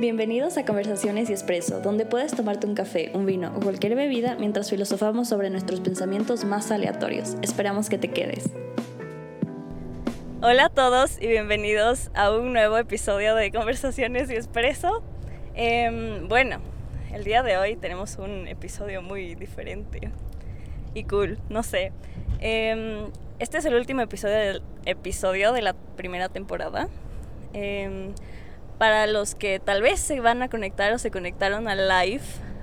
Bienvenidos a Conversaciones y Espresso, donde puedes tomarte un café, un vino o cualquier bebida mientras filosofamos sobre nuestros pensamientos más aleatorios. Esperamos que te quedes. Hola a todos y bienvenidos a un nuevo episodio de Conversaciones y Espresso. Em, bueno, el día de hoy tenemos un episodio muy diferente y cool, no sé. Em, este es el último episodio, del, episodio de la primera temporada. Em, para los que tal vez se van a conectar o se conectaron al live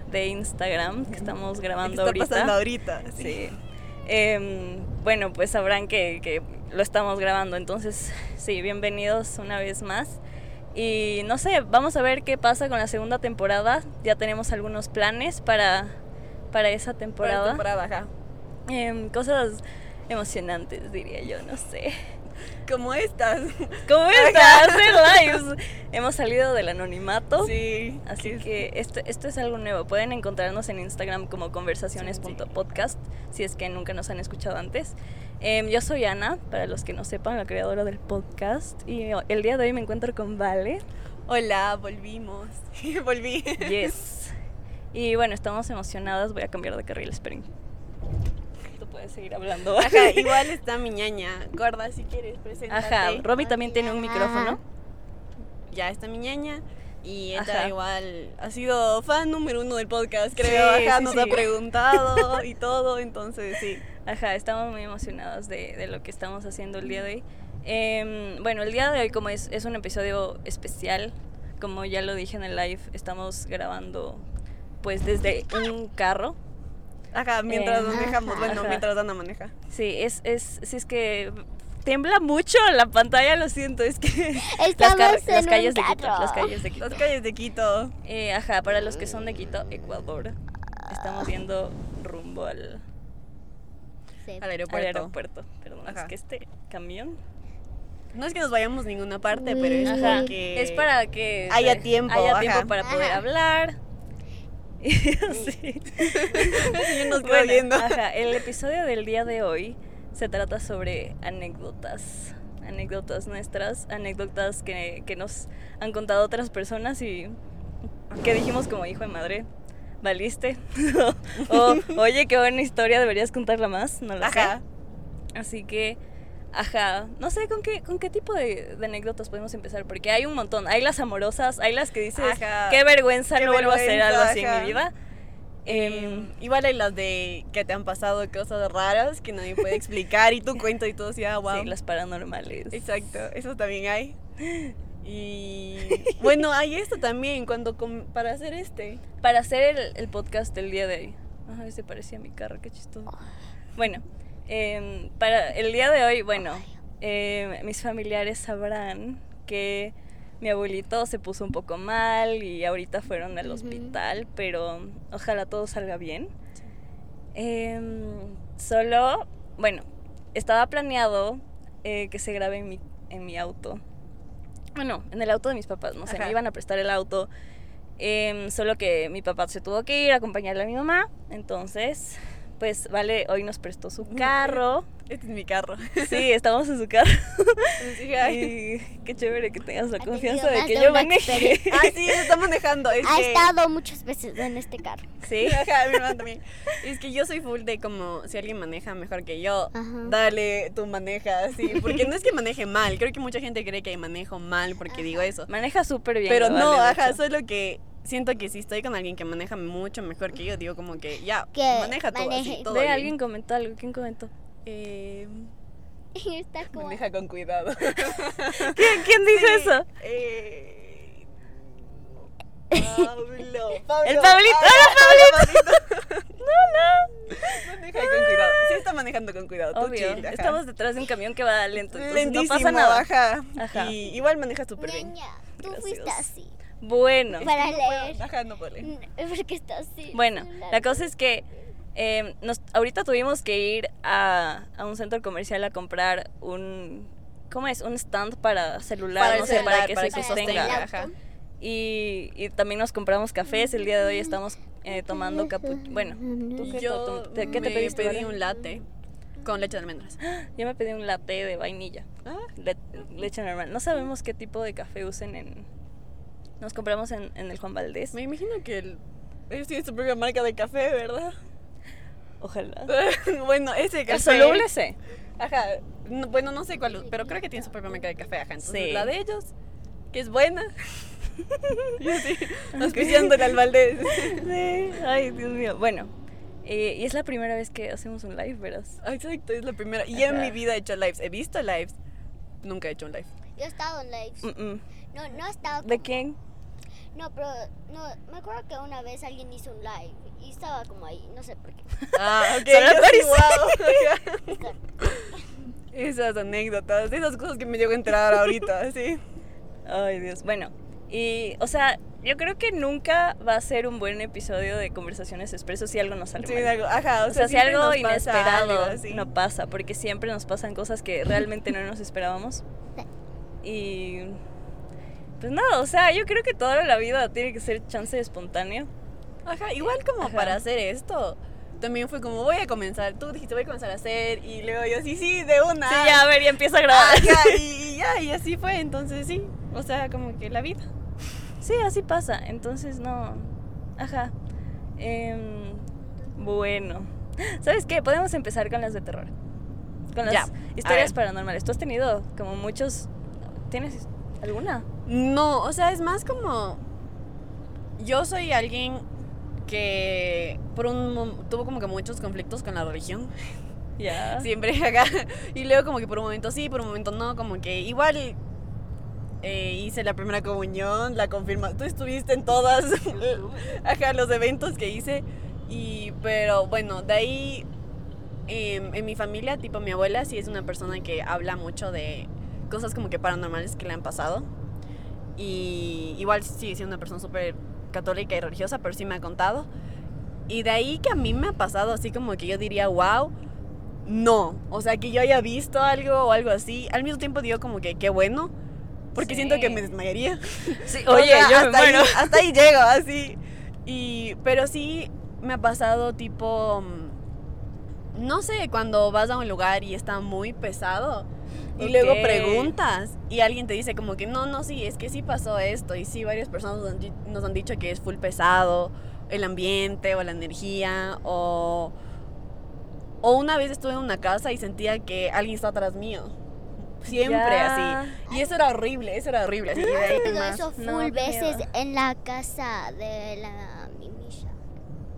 de Instagram que estamos grabando está ahorita. pasando ahorita. Sí. Em, bueno, pues sabrán que, que lo estamos grabando. Entonces, sí, bienvenidos una vez más. Y no sé, vamos a ver qué pasa con la segunda temporada. Ya tenemos algunos planes para, para esa Para temporada. la temporada, ajá. Em, cosas emocionantes, diría yo, no sé. Como estas. ¿Cómo está? Hacer lives. Hemos salido del anonimato. Sí. Así que esto, esto es algo nuevo. Pueden encontrarnos en Instagram como conversaciones.podcast si es que nunca nos han escuchado antes. Em, yo soy Ana, para los que no sepan, la creadora del podcast. Y el día de hoy me encuentro con Vale. Hola, volvimos. Volví. Yes. Y bueno, estamos emocionadas. Voy a cambiar de carril, esperen. Seguir hablando. Ajá, igual está mi ñaña. Gorda, si quieres, preséntate. Ajá, Romy también tiene un micrófono. Ya está mi ñaña. Y Ajá. ella igual ha sido fan número uno del podcast, creo. Sí, Ajá, sí, nos sí. ha preguntado y todo, entonces sí. Ajá, estamos muy emocionados de, de lo que estamos haciendo el día de hoy. Em, bueno, el día de hoy, como es, es un episodio especial, como ya lo dije en el live, estamos grabando pues desde un carro. Ajá, mientras Eh, manejamos, bueno, ajá. mientras Ana maneja. Sí, es, es, sí, es que tiembla mucho la pantalla, lo siento, es que las, Estamos car- en las un calles de Quito, las calles de Quito. Las calles de Quito. Eh, ajá, para los que son de Quito, Ecuador, estamos yendo rumbo al, Sí. Al al aeropuerto. aeropuerto. Perdón, es que este camión No es que nos vayamos a ninguna parte, pero es Ajá, porque... es para que haya tiempo, haya ajá. tiempo para poder Ajá. hablar. Y así. Nos Bueno, viendo. ajá, el episodio del día de hoy se trata sobre anécdotas, anécdotas nuestras, anécdotas que, que nos han contado otras personas y que dijimos como hijo de madre, valiste. o oye, qué buena historia, deberías contarla más, no lo Ajá. sé. Así que, ajá, no sé con qué, con qué tipo de, de anécdotas podemos empezar, porque hay un montón. Hay las amorosas, hay las que dices, Ajá. qué vergüenza, Qué no vuelvo a hacer vergüenza, algo así en mi vida. Em, igual hay las de que te han pasado cosas raras que nadie puede explicar y tú cuentas y todo así, ah, wow. Sí, las paranormales. Exacto, eso también hay. Y bueno, hay esto también cuando com- para hacer este. Para hacer el, el podcast del día de hoy. Ajá, ese parecía mi carro, qué chistoso. Bueno, em, para el día de hoy, bueno, em, mis familiares sabrán que mi abuelito se puso un poco mal y ahorita fueron al hospital, pero ojalá todo salga bien. Em, solo, bueno, estaba planeado eh, que se grabe en mi, en mi auto. Bueno, en el auto de mis papás, no sé, Ajá. me iban a prestar el auto. solo que mi papá se tuvo que ir a acompañarle a mi mamá. Entonces, pues vale, hoy nos prestó su carro. Este es mi carro. Sí, estamos en su carro. Entonces dije, ay. Y qué chévere que tengas la confianza de que de yo maneje. experiencia. Ah, sí, está manejando. Es Ha que... estado muchas veces en este carro. Sí. Ajá, mi hermano también. Es que yo soy full de como si alguien maneja mejor que yo, Ajá. dale, tú manejas, sí. Porque no es que maneje mal, creo que mucha gente cree que manejo mal porque digo eso. Maneja súper bien. Pero no, vale, ajá, solo que siento que si estoy con alguien que maneja mucho mejor que yo, digo como que ya, maneja tú maneje. así, todo Ve, bien. alguien comentó algo. ¿Quién comentó? Eh, Está como... maneja con cuidado. ¿Quién, quién dijo Sí, eso? Eh, Pablo, Pablo. El Pablito, Ah, ¡Hola, Pablito! no, no. Maneja con cuidado. Sí está manejando con cuidado. tú Obvio. chill, ajá. Estamos detrás de un camión que va lento. Lentísimo, no pasa nada. Ajá. Ajá. Y igual maneja súper bien. Tú Gracias. fuiste así. Bueno. Para No puedo- leer. Ajá, no puedo leer. Porque está así. Bueno, la cosa es que eh, nos, ahorita tuvimos que ir a, a un centro comercial a comprar un... ¿Cómo es? Un stand para celular, Para no sé, para que para se que sostenga. Ajá. Y, y también nos compramos cafés. El día de hoy estamos eh, tomando capuchino. Bueno, ¿tú qué, yo te- qué te me pediste? pedí un latte con leche de almendras. Yo me pedí un latte de vainilla. Ah, Le- leche normal. No sabemos qué tipo de café usen en, Nos compramos en, en el Juan Valdés. Me imagino que el- ellos tienen su propia marca de café, ¿verdad? Ojalá. bueno, ese café. El soluble sí. Ajá. no- bueno, no sé cuál, pero creo que tiene su propia marca de café, ajá. Entonces, Sí. la de ellos, que es buena. Yo sí, auspiciándole al Valdés. Sí. Ay, Dios mío. Bueno, eh, y es la primera vez que hacemos un live, verás. Ah, Exacto, es la primera. Y en mi vida he hecho lives. He visto lives. Nunca he hecho un live. Yo he estado en lives. Mm, mm. No, no he estado. ¿De quién? No, pero no, me acuerdo que una vez alguien hizo un live y estaba como ahí, no sé por qué. Ah, ok. Solo guau. Esas anécdotas, esas cosas que me llego a enterar ahorita, sí. Ay, Dios. Bueno, y, o sea, yo creo que nunca va a ser un buen episodio de Conversaciones Expreso si algo nos sale Sí, mal. algo- ajá, O sea, si algo nos pasa inesperado algo no pasa, porque siempre nos pasan cosas que realmente no nos esperábamos. Y pues nada, o sea, yo creo que toda la vida tiene que ser chance espontáneo. Ajá, igual como Ajá. para hacer esto. También fue como, voy a comenzar. Tú dijiste, voy a comenzar a hacer. Y luego yo, sí, sí, de una. Sí, ya, a ver, ya empieza a grabar. Ajá, y, y ya, y así fue. Entonces, sí. O sea, como que la vida. Sí, así pasa. Entonces, no. Ajá. Em, bueno. ¿Sabes qué? Podemos empezar con las de terror. Con las Ya, historias paranormales. Tú has tenido como muchos. ¿Tienes alguna? No, o sea, es más como. Yo soy alguien que por un tuvo como que muchos conflictos con la religión. Ya. Siempre acá. Y luego como que por un momento sí, por un momento no, como que igual eh, hice la primera comunión, la confirma. Tú estuviste en todas acá los eventos que hice. Y pero bueno, de ahí em, en mi familia, tipo mi abuela sí es una persona que habla mucho de cosas como que paranormales que le han pasado. Y igual sigue siendo una persona súper católica y religiosa, pero sí me ha contado. Y de ahí que a mí me ha pasado así como que yo diría, wow, no. O sea, que yo haya visto algo o algo así. Al mismo tiempo digo como que qué bueno, porque Sí. siento que me desmayaría. Sí, O oye, sea, yo me hasta, ahí, muero. hasta ahí llego, así. Y, pero sí me ha pasado tipo, mm, no sé, cuando vas a un lugar y está muy pesado. Y luego preguntas y alguien te dice como que no, no, sí, es que sí pasó esto. Y sí, varias personas nos han, di- nos han dicho que es full pesado, el ambiente o la energía. O, o una vez estuve en una casa y sentía que alguien está atrás mío. Siempre Ya. así. Y eso era horrible, eso era horrible. Así, de ahí eso full No, veces miedo. en la casa de la.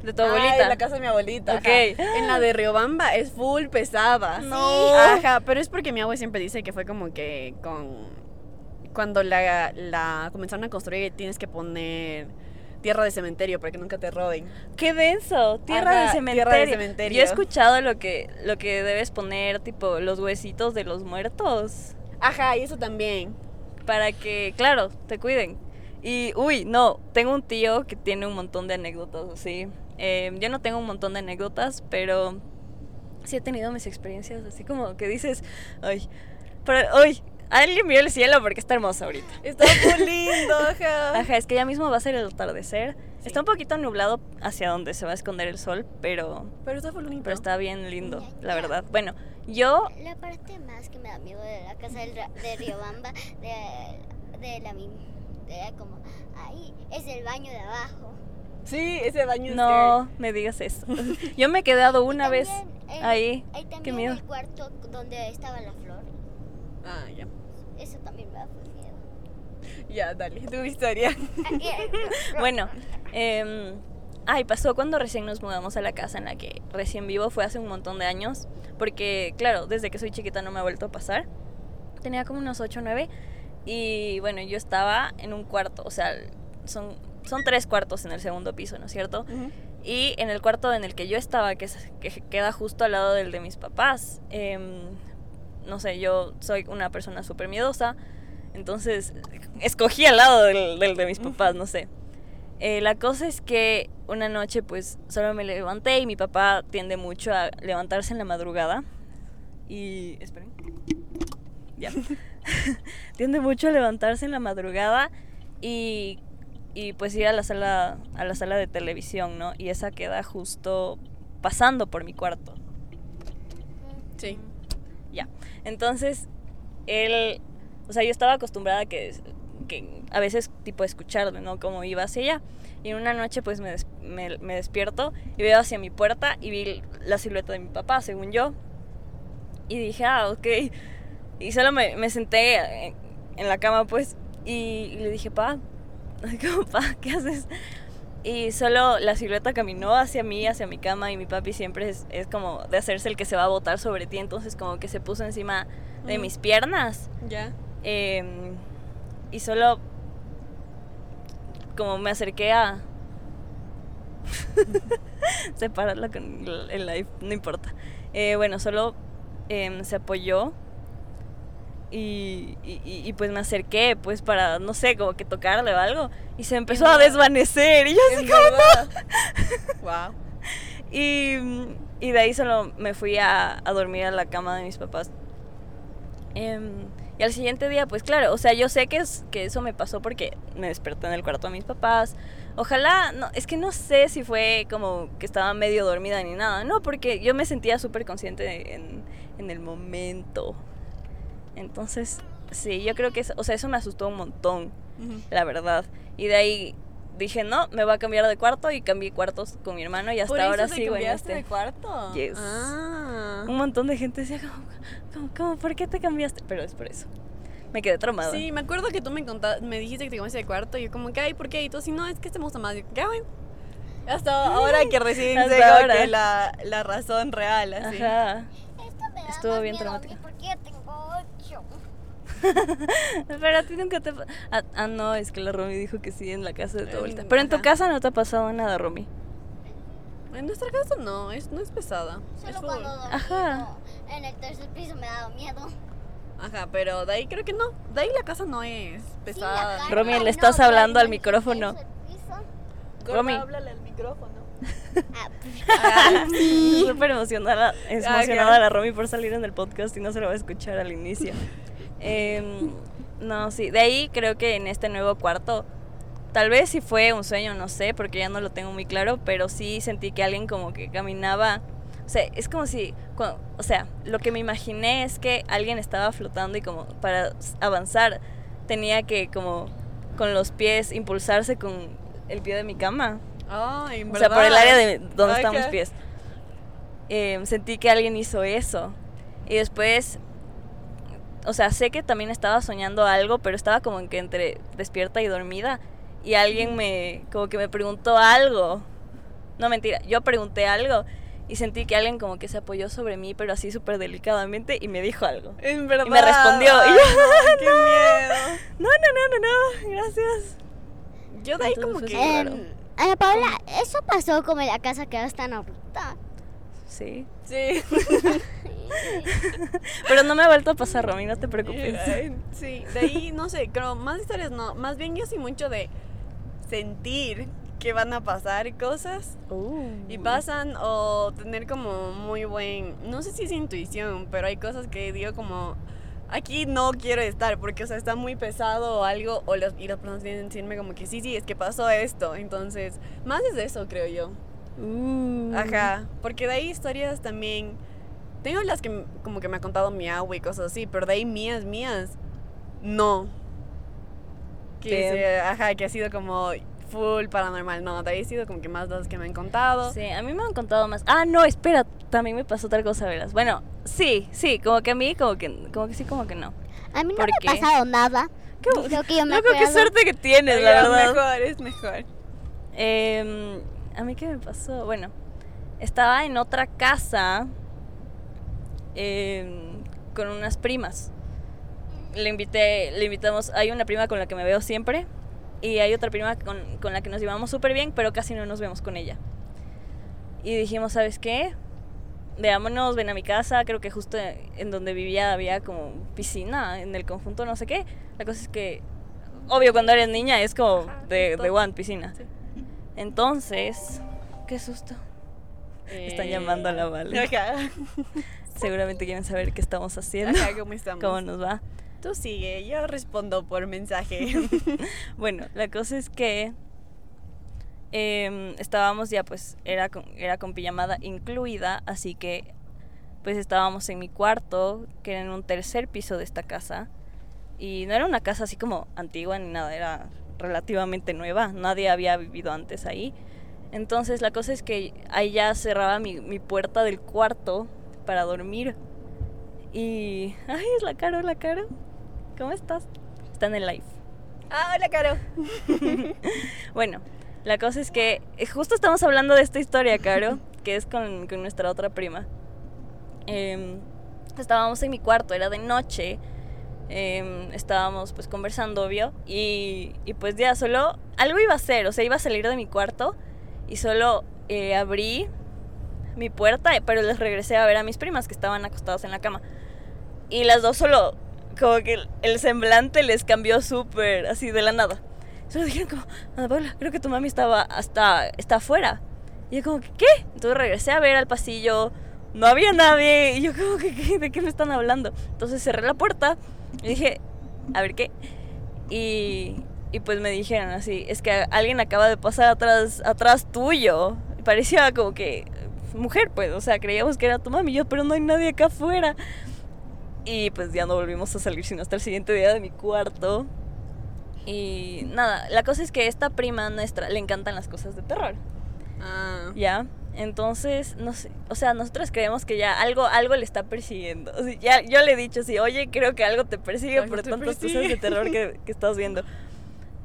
De tu Ah, abuelita. en la casa de mi abuelita. Ok. ajá. En la de Riobamba es full pesada. No. Ajá, pero es porque mi abuela siempre dice que fue como que con cuando la, la comenzaron a construir tienes que poner tierra de cementerio para que nunca te roben. Qué denso, tierra, Ajá, de cementerio. tierra de cementerio. Yo he escuchado lo que, lo que debes poner, tipo, los huesitos de los muertos. Ajá, y eso también. Para que, claro, te cuiden. Y, uy, no, tengo un tío que tiene un montón de anécdotas así. Eh, yo no tengo un montón de anécdotas, pero sí he tenido mis experiencias así como que dices, ay, pero, uy, alguien vio el cielo porque está hermoso ahorita. Está muy lindo, ajá. Ajá, es que ya mismo va a ser el atardecer. Sí. Está un poquito nublado hacia donde se va a esconder el sol, pero, Pero está bonito. pero está bien lindo, la verdad. Bueno, yo La parte más que me da miedo de la casa del Ra- de Riobamba, de, de la de como ahí, es el baño de abajo. Sí, ese baño es no me digas eso. Yo me he quedado una vez también el- ahí. Ahí Qué también miedo. el cuarto donde estaba la flor. Ah, ya. Eso también me da miedo. Ya, dale, tu historia. Bueno, eh, ay, pasó cuando recién nos mudamos a la casa en la que recién vivo, fue hace un montón de años, porque claro, desde que soy chiquita no me ha vuelto a pasar. Tenía como unos 8 o 9 y bueno, yo estaba en un cuarto, o sea, son, son tres cuartos en el segundo piso, ¿no es cierto? Y en el cuarto en el que yo estaba, que, es- que queda justo al lado del de mis papás, em, no sé, yo soy una persona súper miedosa, entonces escogí al lado del, del de mis papás, no sé. Eh, la cosa es que una noche pues solo me levanté y mi papá tiende mucho a levantarse en la madrugada. Y... Esperen. Ya. tiende mucho a levantarse en la madrugada y, y pues ir a la sala a la sala de televisión, ¿no? Y esa queda justo pasando por mi cuarto. Sí. Ya. Entonces, él, o sea, yo estaba acostumbrada a que que a veces tipo escucharlo, ¿no? Como iba hacia allá. Y en una noche pues me, des- me, me despierto y veo hacia mi puerta y vi la silueta de mi papá, según yo. Y dije, ah, ok. Y solo me, me senté en, en la cama pues y, y le dije, pa, como, pa, ¿qué haces? Y solo la silueta caminó hacia mí, hacia mi cama y mi papi siempre es, es como de hacerse el que se va a botar sobre ti, entonces como que se puso encima de Mm. mis piernas. Ya. Em, y solo como me acerqué a separarla con el- el live, no importa. Eh, bueno, solo em, se apoyó y, y- y- pues me acerqué pues para, no sé, como que tocarle o algo y se empezó a desvanecer y yo así como wow. y, y de ahí solo me fui a, a dormir a la cama de mis papás. Em, y al siguiente día, pues claro, o sea, yo sé que, es, que eso me pasó porque me desperté en el cuarto de mis papás. Ojalá, no, es que no sé si fue como que estaba medio dormida ni nada, no, porque yo me sentía súper consciente en, en el momento. Entonces, sí, yo creo que, es- o sea, eso me asustó un montón la verdad. Y de ahí dije, no, me voy a cambiar de cuarto y cambié cuartos con mi hermano y hasta ¿Por eso ahora te sigo en este. de cuarto? Yes. Ah. Un montón de gente decía, ¿cómo, cómo, cómo, por qué te cambiaste? Pero es por eso. Me quedé traumada. Sí, me acuerdo que tú me contaste, me dijiste que te cambiaste de cuarto y yo como, ¿qué hay? ¿Por qué? Y tú, si no, es que este me gusta más. Y yo, ¿qué bueno? Hasta ahora que recién sé la, la razón real, así. Ajá. Esto me da Estuvo más bien miedo traumático. yo tengo ocho. Pero a ti nunca te... Ah, ah, no, es que la Romy dijo que sí en la casa de tu abuelita. Pero en tu ajá. casa no te ha pasado nada, Romy. En nuestra casa no, es, no es pesada. es Solo cuando dormí Ajá. en el tercer piso me ha dado miedo. Ajá, pero de ahí creo que no. De ahí la casa no es pesada. Sí, Romy, le estás hablando al en el micrófono. tercer piso, Gorda, Romy. háblale al micrófono. ah, pues, Ah, Súper emocionada, es Ah, emocionada claro. la Romy por salir en el podcast y no se lo va a escuchar al inicio. Em, no, sí, de ahí creo que en este nuevo cuarto, tal vez si fue un sueño, no sé, porque ya no lo tengo muy claro, pero sí sentí que alguien como que caminaba. O sea, es como si, o sea, lo que me imaginé es que alguien estaba flotando y como para avanzar tenía que como con los pies impulsarse con el pie de mi cama. En O sea, por el área de donde Ay, están mis pies. Eh, sentí que alguien hizo eso. Y después, o sea, sé que también estaba soñando algo, pero estaba como que entre despierta y dormida. Y alguien me, como que me preguntó algo. No, mentira, yo pregunté algo y sentí que alguien como que se apoyó sobre mí, pero así súper delicadamente y me dijo algo. En verdad. Y me respondió, y yo, no, qué miedo. No, no, no, no, no, gracias. Yo de ahí Entonces como que. Ana Paula, eso pasó como en la casa que ahora están ahorita. Sí. Sí. Pero no me ha vuelto a pasar, Romy, no te preocupes. Sí, de ahí no sé, creo más historias no. Más bien yo sí mucho de sentir que van a pasar cosas y pasan o tener como muy buen, no sé si es intuición, pero hay cosas que digo como aquí no quiero estar porque o sea está muy pesado o algo o los, y las personas vienen a decirme como que sí, sí, es que pasó esto, entonces más es de eso creo yo. Uh. Ajá, porque de ahí historias también. Tengo las que como que me ha contado mi agua y cosas así, pero de ahí mías, mías, no. Que se- ajá, que ha sido como full paranormal, no, de ahí ha sido como que más las que me han contado. Sí, a mí me han contado más. Ah, no, espera, también me pasó otra cosa, verás. Bueno, sí, sí, como que a mí, como que, como que sí, como que no. A mí no ¿Por me qué? ha pasado nada. ¿Qué, Creo que yo me loco, qué suerte que tienes, la verdad. mejor, es mejor. Em, a mí qué me pasó, bueno, estaba en otra casa em, con unas primas. Le invité, le invitamos, hay una prima con la que me veo siempre y hay otra prima con, con la que nos llevamos súper bien, pero casi no nos vemos con ella. Y dijimos, ¿sabes qué? Veámonos, ven a mi casa, creo que justo en donde vivía había como piscina en el conjunto, no sé qué. La cosa es que, obvio, cuando eres niña es como Ajá, de, de one piscina. Sí. Entonces, qué susto. Están Eh, llamando a la Vale. Ajá, Seguramente quieren saber qué estamos haciendo, ajá, ¿cómo estamos? cómo nos va. Tú sigue, yo respondo por mensaje. Bueno, la cosa es que em, estábamos ya, pues, era con, era con pijamada incluida, así que, pues, estábamos en mi cuarto, que era en un tercer piso de esta casa, Y no era una casa así como antigua ni nada, era relativamente nueva. Nadie había vivido antes ahí. Entonces la cosa es que ahí ya cerraba mi, mi puerta del cuarto para dormir. Y... Ay, es la Caro, la Caro. ¿Cómo estás? Está en el live. Ah, hola, Caro. Bueno, la cosa es que eh, justo estamos hablando de esta historia, Caro, que es con, con nuestra otra prima. Em, estábamos en mi cuarto, era de noche. Em, estábamos pues conversando, obvio. Y, y pues ya solo algo iba a hacer, o sea, iba a salir de mi cuarto y solo eh, abrí mi puerta, eh, pero les regresé a ver a mis primas que estaban acostadas en la cama. Y las dos solo, como que el, semblante les cambió súper así de la nada. Solo dijeron como, Ana Paula, creo que tu mami estaba hasta, está afuera. Y yo como que, ¿qué? Entonces regresé a ver al pasillo, no había nadie. Y yo como que. ¿de qué me están hablando? Entonces cerré la puerta y dije, a ver qué. Y, y pues me dijeron así, es que alguien acaba de pasar atrás, atrás tuyo. Parecía como que mujer, pues, o sea, creíamos que era tu mami. Y yo, pero no hay nadie acá afuera. Y pues ya no volvimos a salir sino hasta el siguiente día de mi cuarto. Y nada, la cosa es que esta prima nuestra le encantan las cosas de terror. Ah. ¿Ya? Entonces, no sé, o sea, nosotros creemos que ya algo, algo le está persiguiendo. O sea, ya, yo le he dicho así, oye, creo que algo te persigue Algo por te tantas cosas de terror que, que estás viendo.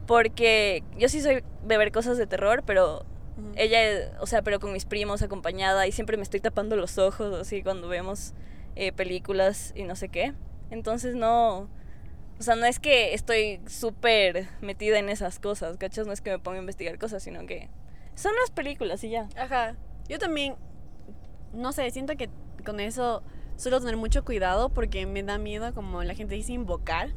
Porque yo sí soy de ver cosas de terror, pero Ujú. ella, o sea, pero con mis primos acompañada y siempre me estoy tapando los ojos así cuando vemos eh, películas y no sé qué. Entonces no, o sea, no es que estoy súper metida en esas cosas, ¿cachas? No es que me ponga a investigar cosas, sino que son las películas y ya. Ajá. Yo también, no sé, siento que con eso suelo tener mucho cuidado porque me da miedo, como la gente dice, invocar.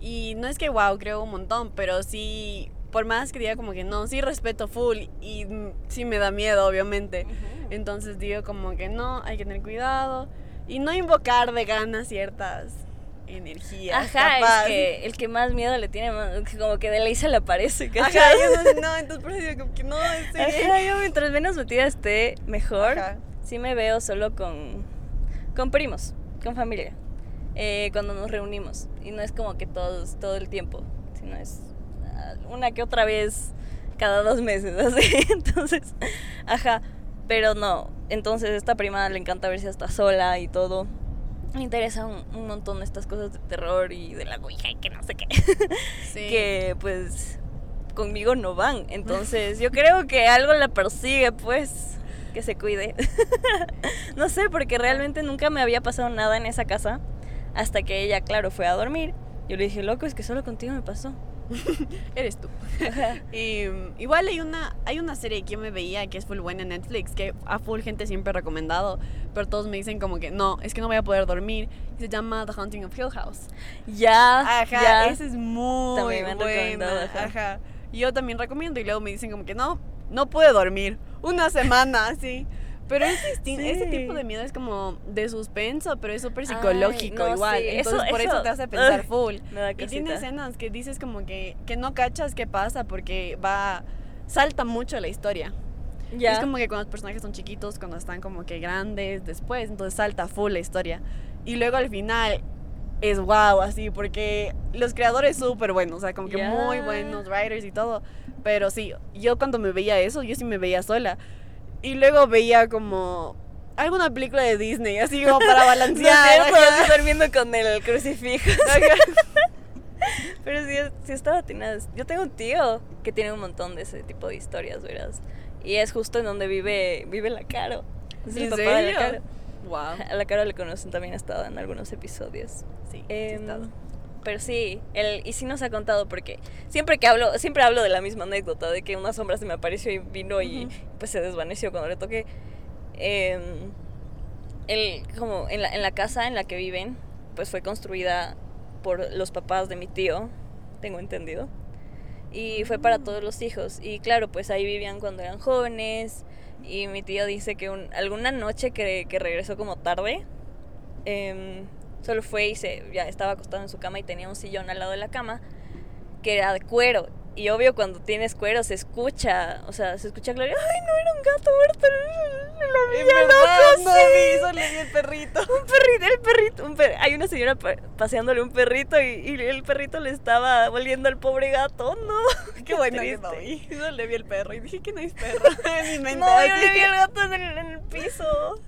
Y no es que, wow, creo un montón, pero sí, por más que diga como que no, sí respeto full y sí me da miedo, obviamente. Entonces digo como que no, hay que tener cuidado y no invocar de ganas ciertas energías. Ajá, capaz. es que el que más miedo le tiene, como que de ley se le aparece, ¿cachai? Ajá, yo no, no, entonces por eso digo como que no, sí. Ajá, yo mientras menos metida esté, mejor. Ajá. Sí me veo solo con, con primos, con familia, eh, cuando nos reunimos. Y no es como que todos, todo el tiempo, sino es ah, una que otra vez cada dos meses, así. Entonces, ajá, pero no. Entonces esta prima le encanta ver si está sola y todo. Me interesan un, un montón estas cosas de terror y de la ouija y que no sé qué. Sí. que pues conmigo no van. Entonces yo creo que algo la persigue, pues que se cuide. no sé, porque realmente nunca me había pasado nada en esa casa hasta que ella, claro, fue a dormir. Yo le dije, loco, es que solo contigo me pasó. Eres tú. Y, igual hay una, hay una serie que yo me veía que es full buena en Netflix, que a full gente siempre recomendado, pero todos me dicen como que no, es que no voy a poder dormir. Y se llama The Haunting of Hill House. Ya, Ajá, ya. ese es muy También me han recomendado, buena. ajá. Ajá. Y yo también recomiendo y luego me dicen como que no, no pude dormir. Una semana, así. Pero es distinto. Sí. Ese tipo de miedo es como de suspenso, pero es súper psicológico Ay, no, igual. sí, Entonces eso- por eso, eso- te hace pensar ugh, full. Y tiene escenas que dices como que, que no cachas qué pasa porque va salta mucho la historia. Ya. Es como que cuando los personajes son chiquitos, cuando están como que grandes después, entonces salta full la historia. Y luego al final es wow, así, porque los creadores súper buenos, o sea, como que muy buenos writers y todo. Pero sí, yo cuando me veía eso, yo sí me veía sola. Y luego veía como alguna película de Disney, así como para No balancear. ajá. estoy durmiendo con el crucifijo. Pero sí, sí estaba atinada. Yo tengo un tío que tiene un montón de ese tipo de historias, verás. Y es justo en donde vive, vive la Caro. Es el ¿En papá de la? Caro. Wow. A la Caro le conocen también, ha estado en algunos episodios. Sí, sí Em. Pero sí, él, y sí nos ha contado porque siempre que hablo, siempre hablo de la misma anécdota, de que una sombra se me apareció y vino y pues se desvaneció cuando le toqué. Em, él, como en la, en la casa en la que viven, pues fue construida por los papás de mi tío, tengo entendido. Y fue para todos los hijos. Y claro, pues ahí vivían cuando eran jóvenes. Y mi tío dice que un- alguna noche que, que regresó como tarde, em, solo fue y se, ya estaba acostado en su cama y tenía un sillón al lado de la cama que era de cuero. Y obvio cuando tienes cuero se escucha, o sea, se escucha claro, ay no, era un gato muerto villa, verdad, loco, no sí". vi, solo vi el perrito. Un perrito, el perrito, un per- hay una señora pa- paseándole un perrito y, y el perrito le estaba volviendo al pobre gato, no. Qué bueno que no vi. Solo le vi el perro y dije que no es perro. En mi mente. No, yo le vi al gato en el, en el piso.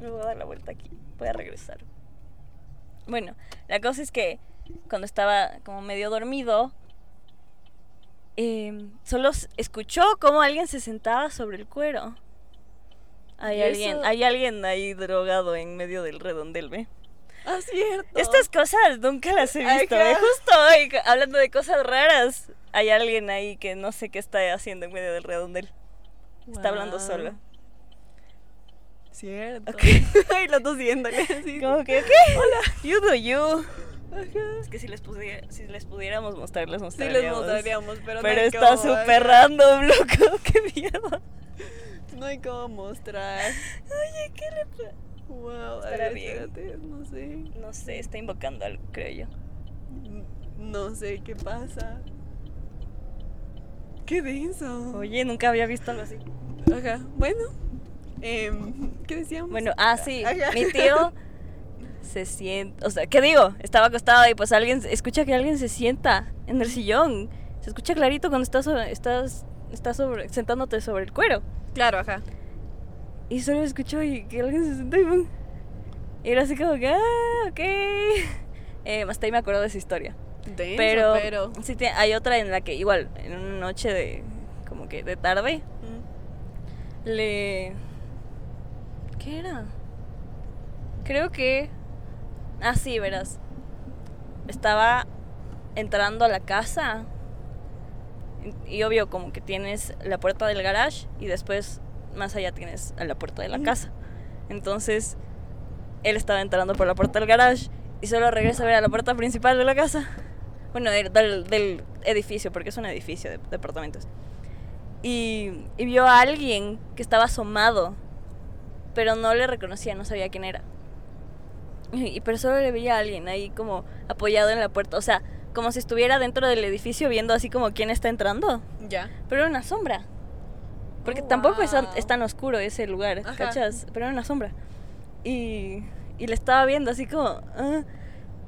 Me voy a dar la vuelta aquí. Voy a regresar. Bueno, la cosa es que cuando estaba como medio dormido, eh, solo escuchó cómo alguien se sentaba sobre el cuero. Hay ¿Y alguien, hay alguien ahí drogado en medio del redondel, ¿ve? Ah, cierto. Estas cosas nunca las he visto. ¿eh? Justo hoy, hablando de cosas raras, hay alguien ahí que no sé qué está haciendo en medio del redondel. Está hablando solo. Cierto. Ok. y los dos viéndole así. Como que, ¿qué? Hola. You do you. Ajá. Es que si les, pudiera, si les pudiéramos mostrar, les Sí mostraríamos. les mostraríamos, pero, Pero no hay está súper random, loco. Qué miedo. No hay cómo mostrar. Oye, ¿qué le pasa? Wow, a Estará ver, bien. espérate, no sé. No sé, está invocando algo, creo yo. No sé qué pasa. Qué denso. Oye, nunca había visto algo así. Ajá, bueno. Em, ¿Qué decíamos? Bueno, ah, sí. Ajá. Mi tío se sienta. O sea, ¿qué digo? Estaba acostado y pues alguien. Escucha que alguien se sienta en el sillón. Se escucha clarito cuando estás, estás, estás sobre, sentándote sobre el cuero. Claro, ajá. Y solo escucho y que alguien se sentó y. Y era así como que, ah, ok. Eh, hasta ahí me acuerdo de esa historia. Denso, Pero, pero. sí te- hay otra en la que igual, en una noche de, como que de tarde, Mm. le... ¿Qué era? Creo que... Ah, sí, verás. Estaba entrando a la casa y obvio como que tienes la puerta del garage y después más allá tienes a la puerta de la casa. Entonces, él estaba entrando por la puerta del garage y solo regresa a ver a la puerta principal de la casa. Bueno, del, del- del edificio, porque es un edificio de departamentos. Y, y vio a alguien que estaba asomado, pero no le reconocía, no sabía quién era. Y, pero solo le veía a alguien ahí como apoyado en la puerta, o sea, como si estuviera dentro del edificio viendo así como quién está entrando, Ya. pero era una sombra. Porque Oh, tampoco es, tan- wow. es tan oscuro ese lugar, Ajá. ¿cachas? Pero era una sombra. Y, y le estaba viendo así como... ah,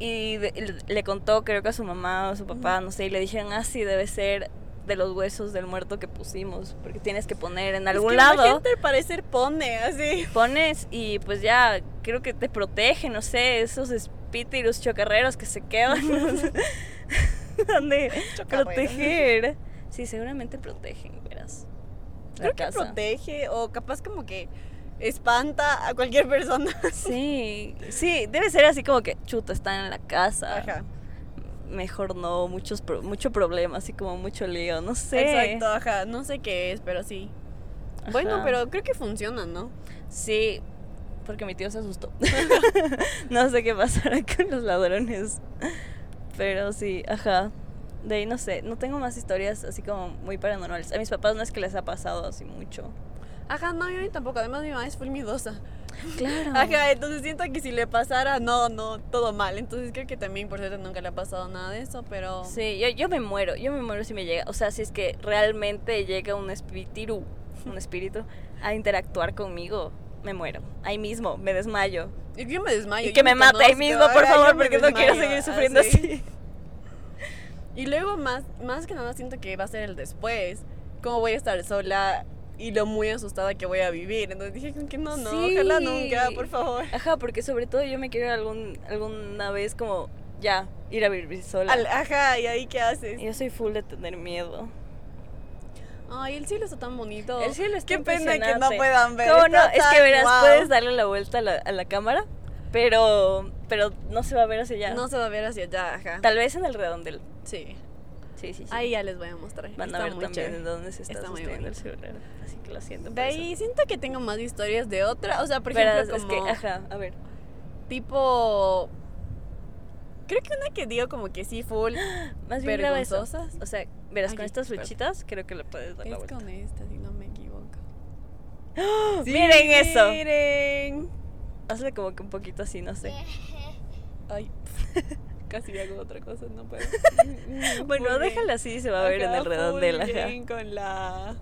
y de- le contó, creo que a su mamá o a su papá, no sé, y le dijeron, ah, sí, debe ser de los huesos del muerto que pusimos, porque tienes que poner en algún es que La lado, gente al parecer pone así. pones y pues ya, creo que te protege, no sé, esos espíritus chocarreros que se quedan, de proteger. Sí, seguramente protegen, verás. Creo que casa. protege o capaz como que espanta a cualquier persona. Sí, sí, debe ser así como que chuta, están en la casa. Ajá. Mejor no, muchos pro- mucho problema, así como mucho lío, no sé. Exacto, ajá. No sé qué es, pero sí. Bueno, pero creo que funciona, ¿no? Sí, porque mi tío se asustó. no sé qué pasará con los ladrones. Pero sí, ajá. De ahí no sé, no tengo más historias así como muy paranormales. A mis papás no es que les ha pasado así mucho. Ajá, no, a mí tampoco. Además, mi mamá es full miedosa. Claro. Ajá, entonces siento que si le pasara, no, no, todo mal. Entonces creo que también por cierto nunca le ha pasado nada de eso, pero. Sí, yo, yo me muero, yo me muero si me llega, o sea, si es que realmente llega un espíritu, un espíritu a interactuar conmigo, me muero. Ahí mismo, me desmayo. Y yo me desmayo. y que me mate ahí mismo, por favor, porque no quiero seguir sufriendo así. Y luego más, más que nada siento que va a ser el después. Cómo voy a estar sola y lo muy asustada que voy a vivir. Entonces dije que no, no, Sí. ojalá nunca, por favor. Ajá, porque sobre todo yo me quiero algún, alguna vez como ya ir a vivir sola. Al- ajá, ¿y ahí qué haces? Yo soy full de tener miedo. Ay, el cielo está tan bonito. El cielo está Qué pena que no impresionante. puedan ver. ¿Cómo no? Es que verás, puedes darle la vuelta a la, a la cámara, pero, pero no se va a ver hacia allá. No se va a ver hacia allá, ajá. Tal vez en el redondel. Sí. Sí, sí, sí. Ahí ya les voy a mostrar. Van a Está ver muy también chévere. de dónde se está, Está sosteniendo el celular. Así que lo siento. De ahí eso. siento que tengo más historias de otra. O sea, por ejemplo, como es que, ajá, a ver. tipo. Creo que una que digo como que sí, full. Más bien. Vergonzosas. O sea, verás, Ay, con estas flechitas creo que le puedes dar la Es vuelta. con esta, si no me equivoco. Miren eso. Miren. Hazle como que un poquito así, no sé. Ay, casi hago otra cosa, no puedo. Bueno, déjala así se va a ver en el redondel, con la.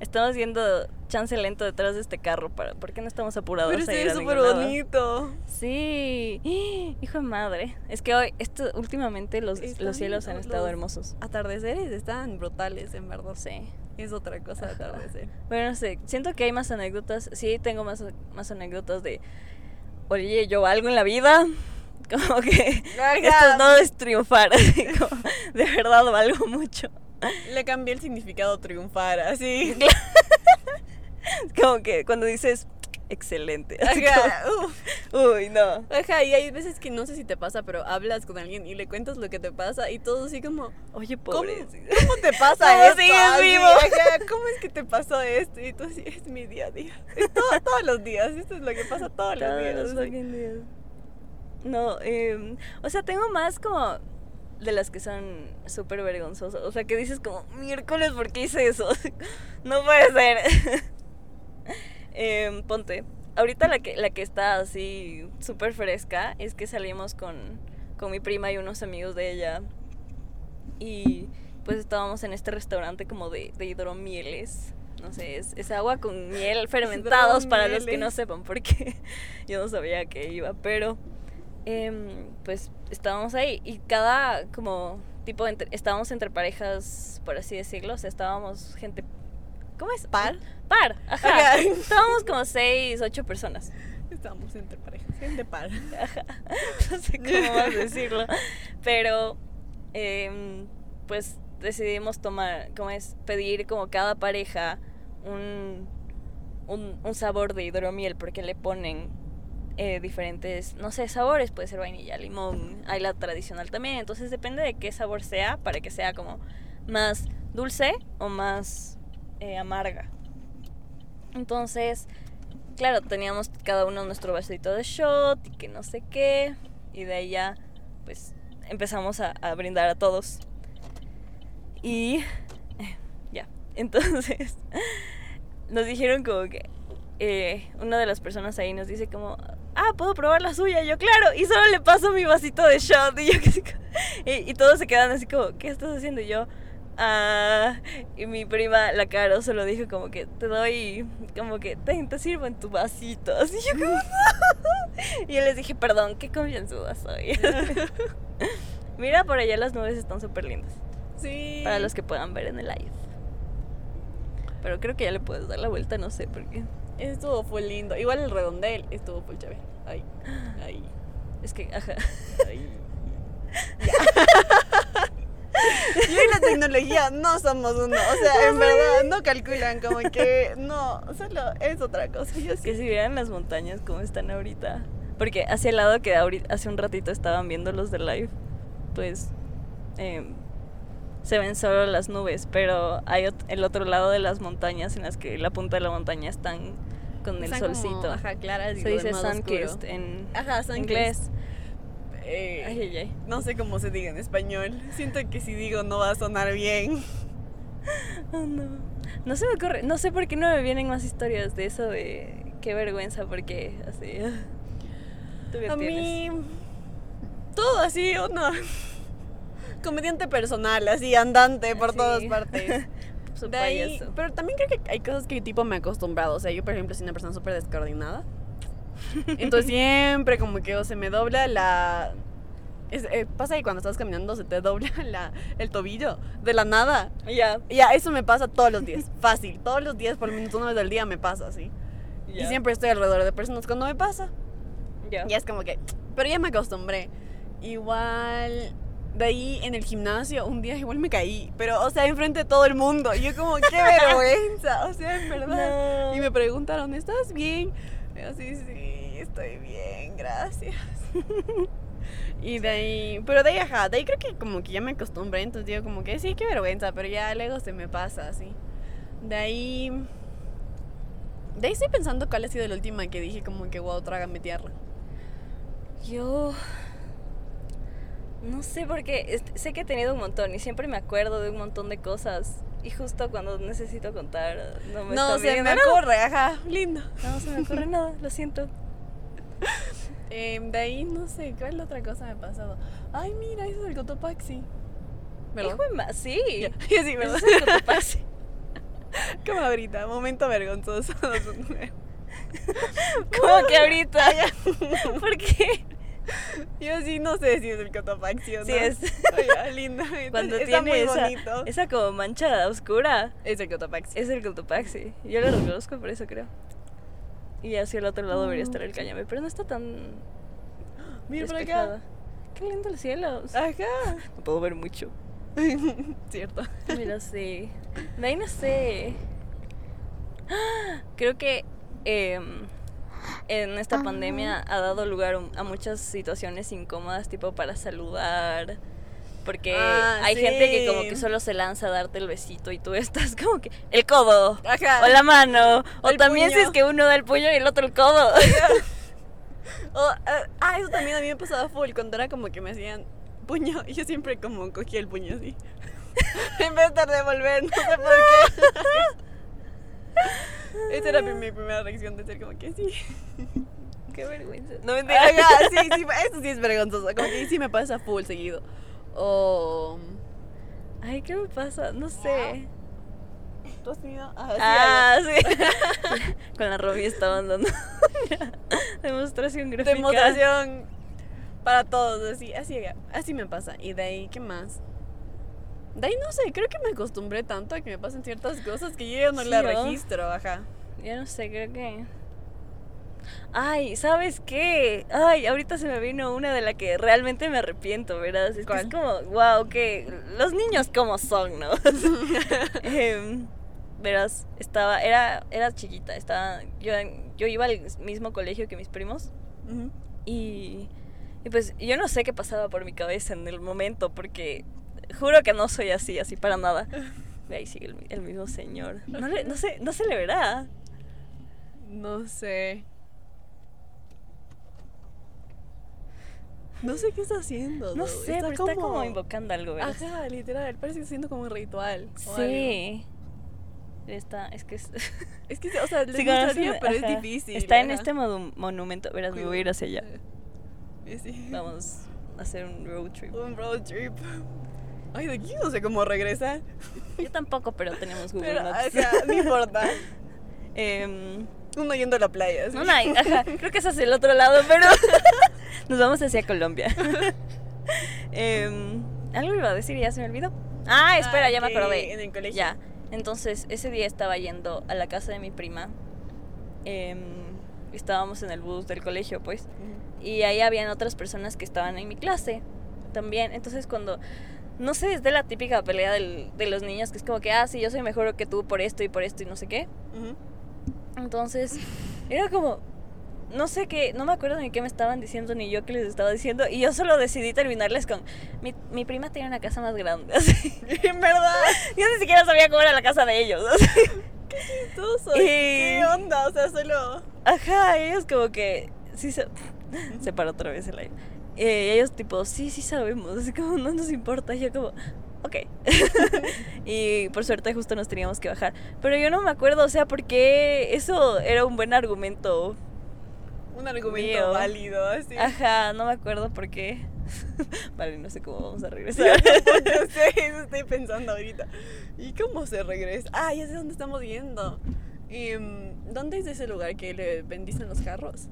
Estamos yendo chance lento detrás de este carro. Para, ¿Por qué no estamos apurados Pero a es súper bonito. Sí, hijo de madre. Es que hoy, esto, últimamente los, Están los cielos han estado hermosos. Atardeceres están brutales, en verdad. Sí. Es otra cosa de atardecer. Bueno, no sé, siento que hay más anécdotas. Sí, tengo más, más anécdotas de, oye, yo algo en la vida. Como que esto no es triunfar. como, de verdad valgo mucho. Le cambié el significado triunfar, así. Como que cuando dices, excelente. Ajá, como, uy, no. Ajá, y hay veces que no sé si te pasa, pero hablas con alguien y le cuentas lo que te pasa y todo así como, Oye, ¿cómo, pobre. cómo te pasa ¿Cómo esto? sigues vivo? ajá, ¿Cómo es que te pasó esto? Y tú así, es mi día a día. Es todo- todos los días, esto es lo que pasa todos los Todos días. los así. fucking días. No, em, o sea, tengo más como de las que son súper vergonzosas. O sea, que dices como, miércoles, ¿por qué hice eso? no puede ser. Em, ponte. Ahorita la que, la que está así súper fresca es que salimos con, con mi prima y unos amigos de ella. Y pues estábamos en este restaurante como de, de hidromieles. No sé, es, es agua con miel fermentados para los que no sepan porque yo no sabía que iba, pero em, pues estábamos ahí y cada como tipo entre- estábamos entre parejas, por así decirlo, o sea, estábamos gente ¿Cómo es? ¿Par? Par, ajá. Ajá. Estábamos como seis, ocho personas. Estamos entre parejas, gente par. no sé cómo más decirlo. Pero, em, pues decidimos tomar, ¿cómo es? Pedir como cada pareja un, un, un sabor de hidromiel porque le ponen eh, diferentes, no sé, sabores. Puede ser vainilla, limón, hay la tradicional también. Entonces depende de qué sabor sea para que sea como más dulce o más eh, amarga. Entonces, claro, teníamos cada uno nuestro vasito de shot y que no sé qué. Y de ahí ya, pues, empezamos a, brindar a todos. Y ya, entonces nos dijeron como que eh, una de las personas ahí nos dice como, ah, ¿puedo probar la suya? Y yo, claro, y solo le paso mi vasito de shot. Y, yo, y, y todos se quedan así como, ¿qué estás haciendo? Y yo, ah, y mi prima, la Caro, solo dijo como que te doy, como que te, te sirvo en tu vasito. Así yo como, "No". Y yo les dije, perdón, qué confianzuda soy. Mira, por allá las nubes están súper lindas. Sí. Para los que puedan ver en el live. Pero creo que ya le puedes dar la vuelta, no sé por qué. Estuvo fue lindo. Igual el redondel estuvo full chévere. Ahí, ahí, Es que, ajá. ahí. Yo y la tecnología no somos uno. O sea, en verdad no calculan como que no, solo es otra cosa. Yo sí. Que si vieran las montañas como están ahorita. Porque hacia el lado que ahorita, hace un ratito estaban viendo los de live, pues em, se ven solo las nubes, pero hay el otro lado de las montañas en las que la punta de la montaña están con el como, solcito. ajá, claras y se dice sunkissed en Ajá, inglés. Eh, Ay, ay, ay. No sé cómo se diga en español. Siento que si digo no va a sonar bien. Oh, no. No se me ocurre, no sé por qué no me vienen más historias de eso de qué vergüenza, porque así. ¿Tú qué A tienes? mí todo así, una comediante personal, así andante por Sí. todas partes. De ahí- pero también creo que hay cosas que tipo me he acostumbrado. O sea, yo por ejemplo soy una persona súper descoordinada. Entonces siempre como que o se me dobla la... es- eh, pasa que cuando estás caminando se te dobla la, el tobillo de la nada. Ya, Ya, eso me pasa todos los días. Fácil. Todos los días, por menos una vez al día me pasa así. ya. Y siempre estoy alrededor de personas cuando me pasa. Ya. Ya es como que. Pero ya me acostumbré. Igual. De ahí en el gimnasio, un día igual me caí. Pero, o sea, enfrente de todo el mundo. Y yo, como, qué vergüenza. O sea, en verdad. No. Y me preguntaron, ¿estás bien? Y yo, sí, sí, estoy bien, gracias. y de ahí. Pero de ahí, ajá. De ahí creo que como que ya me acostumbré. Entonces digo, como que sí, qué vergüenza. Pero ya luego se me pasa así. De ahí. De ahí estoy pensando cuál ha sido la última que dije, como que, wow, trágame tierra. Yo. No sé porque sé que he tenido un montón y siempre me acuerdo de un montón de cosas. Y justo cuando necesito contar, no me no, está se me ocurre, ajá, lindo. No se me ocurre nada, lo siento. Em, de ahí, no sé, ¿cuál otra cosa me ha pasado? Ay, mira, eso es el Cotopaxi. ¿Verdad? Hijo de sí. Ya, sí, ¿verdad? Eso es que pasa. Como ahorita, momento vergonzoso. ¿Cómo que ahorita? ¿Por qué? Yo sí no sé si es el cotopaxi o no. Sí es. Oye, lindo. Cuando está tiene muy esa, bonito. esa como mancha oscura, Es el cotopaxi. es el Cotopaxi. Yo lo reconozco por eso creo. Y hacia el otro lado debería estar el Cañame, pero no está tan Mira por acá. Qué lindo el cielo. Ajá. No puedo ver mucho. Cierto. Mira, sí. Ahí no sé. Creo que em, en esta pandemia ha dado lugar a muchas situaciones incómodas, tipo para saludar. Porque Ah, hay gente que como que solo se lanza a darte el besito y tú estás como que el codo Ajá. o la mano o El también si es que uno da el puño y el otro el codo. O, eh, ah, eso también a mí me pasaba full cuando era como que me hacían puño y yo siempre como cogía el puño así. en vez de devolver, no sé por qué. Esa era mi, primera reacción de ser como que sí. Qué vergüenza. No mentira. Ajá, sí, sí, eso sí es vergonzoso. Como que sí me pasa full seguido. O. Ay, ¿qué me pasa? No sé. ¿Tú has tenido? Ah, sí, Ah, sí. Con la Robbie estaban dando demostración gráfica. Demostración para todos, así, así, así me pasa. Y de ahí, ¿qué más? De ahí no sé, creo que me acostumbré tanto a que me pasen ciertas cosas que yo ya no Sí, ¿no? registro, ajá. Ya no sé, creo que. Ay, ¿sabes qué? Ay, ahorita se me vino una de la que realmente me arrepiento, ¿verdad? Es, que ¿Cuál? es como, wow, que los niños como son, ¿no? Em, verás, estaba, era, era chiquita, estaba, yo, yo iba al mismo colegio que mis primos y, y pues yo no sé qué pasaba por mi cabeza en el momento porque juro que no soy así, así para nada. Ve ahí sigue el, mi- el mismo señor. No, le- no, sé, no se le verá. No sé. No sé qué está haciendo. No sé, pero está como invocando algo, ¿verdad? Ajá, literal, parece que está haciendo como un ritual. Sí. Está, es que es... Es que, o sea, les Sí, conocen- pero es difícil. Está en este monumento. Verás, me voy a ir hacia allá. Sí. Vamos a hacer un road trip. Un road trip. Ay, de aquí no sé cómo regresar. Yo tampoco, pero tenemos Google Pero, Maps. no importa. Em, Uno yendo a la playa. no hay, ajá, creo que es hacia el otro lado, pero nos vamos hacia Colombia. Em, algo iba a decir y ya se me olvidó. Ah, espera, Ah, ya me acordé. En el colegio. Ya. Entonces, ese día estaba yendo a la casa de mi prima. Em, estábamos en el bus del colegio, pues. Y ahí habían otras personas que estaban en mi clase también. Entonces cuando, no sé, es de la típica pelea del- de los niños, que es como que, ah, sí, yo soy mejor que tú por esto y por esto y no sé qué. Entonces, era como, no sé qué, no me acuerdo ni qué me estaban diciendo ni yo qué les estaba diciendo. Y yo solo decidí terminarles con, mi, mi prima tiene una casa más grande. así. En verdad. Yo ni siquiera sabía cómo era la casa de ellos. así. chistoso. Y- ¿Qué onda? O sea, solo. Ajá, ellos como que, sí, se, se paró otra vez el aire. Eh, ellos tipo, sí, sí sabemos, así como no nos importa. Y yo como, ok. y por suerte justo nos teníamos que bajar. Pero yo no me acuerdo, o sea, por qué eso era un buen argumento. Un argumento Mío. válido, así. Ajá, no me acuerdo por qué. vale, no sé cómo vamos a Yo regresar. tampoco sé, eso estoy pensando ahorita. ¿Y cómo se regresa? Ah, ya sé dónde estamos yendo. Y, mm, ¿Dónde es ese lugar que le bendicen los carros?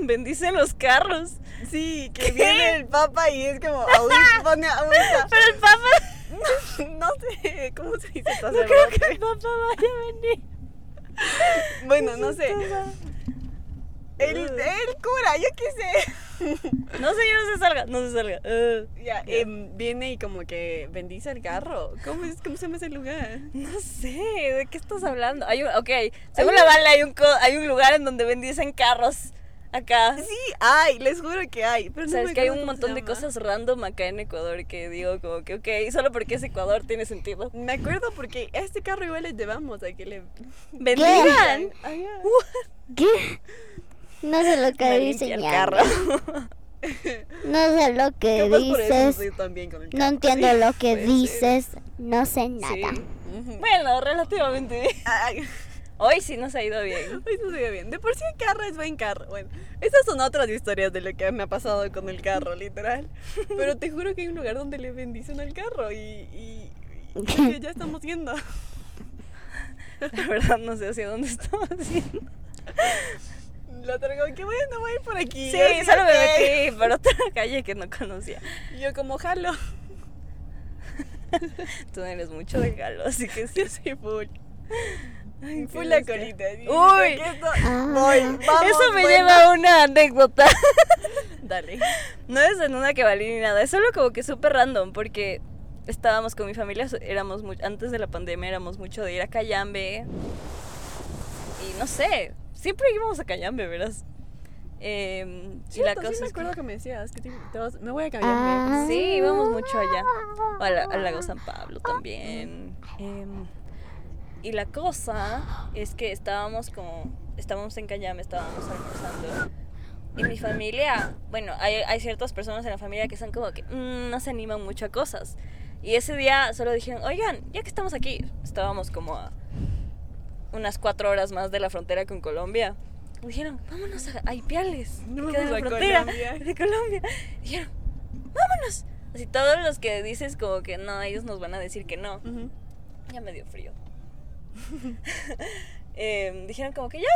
Bendicen los carros. Sí, que ¿Qué? viene el papa y es como pone ahorita. Pero el papá, No sé, ¿cómo se dice no creo que el papá vaya a venir. Bueno, no sé. El, el cura, yo qué sé. No sé, yo no se salga, no se salga. Uh. Ya, em, viene y como que bendice el carro. ¿Cómo, es, ¿Cómo se llama ese lugar? No sé, ¿de qué estás hablando? Hay un, ok, según la bala hay un, co- hay un lugar en donde bendicen carros acá. Sí, hay, les juro que hay. Pero no Sabes me que hay un montón de cosas random acá en Ecuador que digo como que, ok, solo porque es Ecuador tiene sentido. Me acuerdo porque a este carro igual le llevamos a que le... ¿Bendigan? ¿Qué? No sé lo que limpia el dices, carro. No sé lo que no dices. No entiendo lo que dices. No sé nada. Bueno, relativamente Hoy sí nos ha ido bien. Hoy no se ve bien. De por sí el carro es buen carro. Bueno, esas son otras historias de lo que me ha pasado con el carro, literal. Pero te juro que hay un lugar donde le bendicen al carro y, y, ya estamos yendo. La verdad no sé hacia dónde estaba haciendo. La otra como que bueno, voy a ir por aquí. Sí, Yo solo me metí por otra calle que no conocía. Y Yo como jalo. Tú no eres mucho de galo, así que sí. Soy full. Ay, qué la colita. Uy. esto- Voy, vamos. Eso me bueno. lleva a una anécdota. Dale. No es en una que valí ni nada, es solo como que súper random, porque estábamos con mi familia, éramos mu- antes de la pandemia éramos mucho de ir a Cayambe. Y no sé, siempre íbamos a Cayambe, verás. Em, y la cosa sí me es acuerdo que me decías que te, te vas- me voy a cambiar. Ah. Sí, íbamos mucho allá. O a la- lago San Pablo también. Em, y la cosa es que estábamos como. Estábamos en Cayame, estábamos almorzando. Y mi familia, bueno, hay, hay ciertas personas en la familia que son como que mm, no se animan mucho a cosas. Y ese día solo dijeron, oigan, ya que estamos aquí, estábamos como a unas cuatro horas más de la frontera con Colombia. Dijeron, vámonos a, a Ipiales, que Vámonos queda en la frontera Colombia. de Colombia. Dijeron, vámonos. Así todos los que dices como que no, ellos nos van a decir que no. Ujú. Ya me dio frío. Em, dijeron como que ya,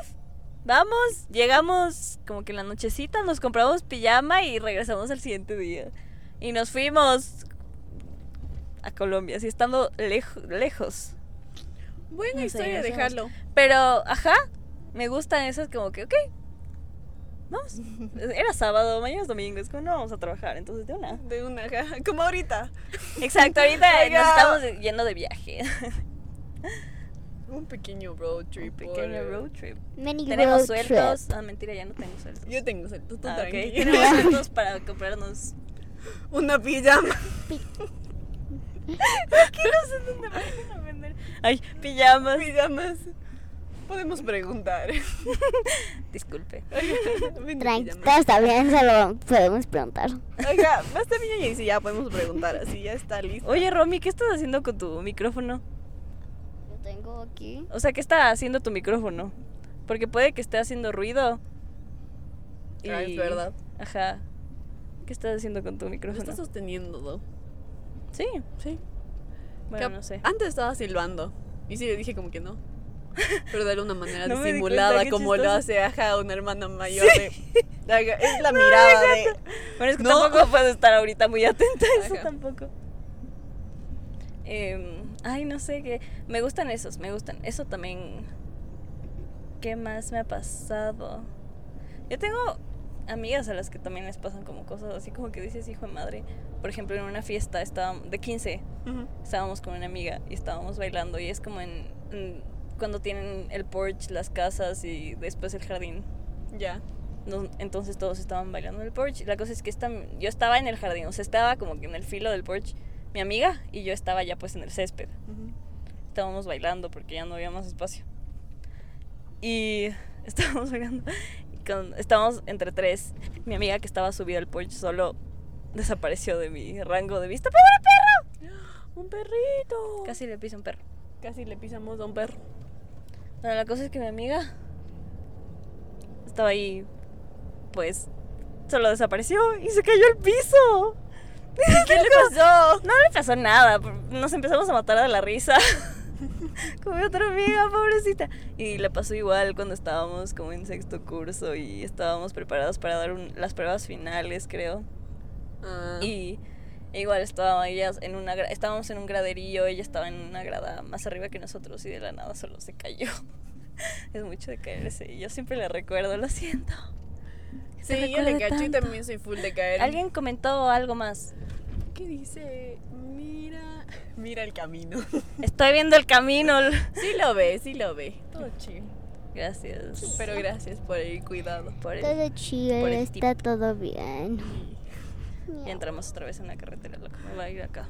vamos, llegamos como que en la nochecita, nos compramos pijama y regresamos al siguiente día. Y nos fuimos a Colombia, así estando lejo- lejos. Buena No sé, historia, hacemos- dejarlo. Pero, ajá, me gustan esas como que, ok, vamos. Era sábado, mañana es domingo, es como no vamos a trabajar, entonces de una. De una, ajá, como ahorita. Exacto, ahorita nos estamos yendo de viaje. Un pequeño road trip. Pequeño por- road trip. Tenemos road sueltos. trip. Ah, mentira, ya no tengo sueltos. Yo tengo suelto, tú Ah. Tenemos sueltos para comprarnos. Una pijama. ¿Qué no sé dónde van a vender? Ay, pijamas. Pijamas. Podemos preguntar. Disculpe. Vende Tranqui, pijamas. todo está bien, solo podemos preguntar. Oiga, va a estar bien y dice, ya podemos preguntar, así ya está listo. Oye, Romy, ¿qué estás haciendo con tu micrófono? Lo tengo aquí. O sea, ¿qué está haciendo tu micrófono? Porque puede que esté haciendo ruido. Ah, es verdad. Ajá. ¿Qué estás haciendo con tu Lo micrófono? está sosteniendo, ¿no? Sí. Sí. Bueno, no sé. Antes estaba silbando. Y sí le dije como que no. Pero de una manera No disimulada, cuenta, como lo hace ajá una hermana mayor de. Haga- Es la mirada de. Bueno, es que No. tampoco puedo estar ahorita muy atenta a eso Ajá. tampoco. Em, ay, no sé qué. Me gustan esos, me gustan. Eso también. ¿Qué más me ha pasado? Yo tengo amigas a las que también les pasan como cosas así como que dices hijo de madre. Por ejemplo, en una fiesta estábamos, de 15 Ujú. estábamos con una amiga y estábamos bailando y es como en, en- cuando tienen el porch, las casas y después el jardín. Ya. No- entonces todos estaban bailando en el porch. La cosa es que esta, yo estaba en el jardín, o sea, estaba como que en el filo del porch mi amiga y yo estaba ya pues en el césped. Estábamos bailando porque ya no había más espacio. Y estábamos bailando. con- estábamos entre tres. Mi amiga que estaba subida al porch solo desapareció de mi rango de vista. ¡Pobre perro! Un perrito. Casi le pisa un perro. Casi le pisamos a un perro. Bueno, la cosa es que mi amiga estaba ahí, pues, solo desapareció y se cayó al piso. ¿Qué le pasó? No le pasó nada, nos empezamos a matar de la risa. Con mi otra amiga, pobrecita. Y le pasó igual cuando estábamos como en sexto curso y estábamos preparados para dar un- las pruebas finales, creo. Ah. Y igual estaba ella en una estábamos en un graderillo, ella estaba en una grada más arriba que nosotros y de la nada solo se cayó. es mucho de caerse y yo siempre le recuerdo, lo siento. Sí, yo le cacho y también soy full de caer. Alguien comentó algo más. ¿Qué dice? Mira. Mira el camino. Estoy viendo el camino. Sí lo ve, sí lo ve. Todo chill. Gracias. Pero gracias por el cuidado. por el- Todo chido, por el está todo bien. Ya entramos otra vez en la carretera, loco. Me va a ir acá.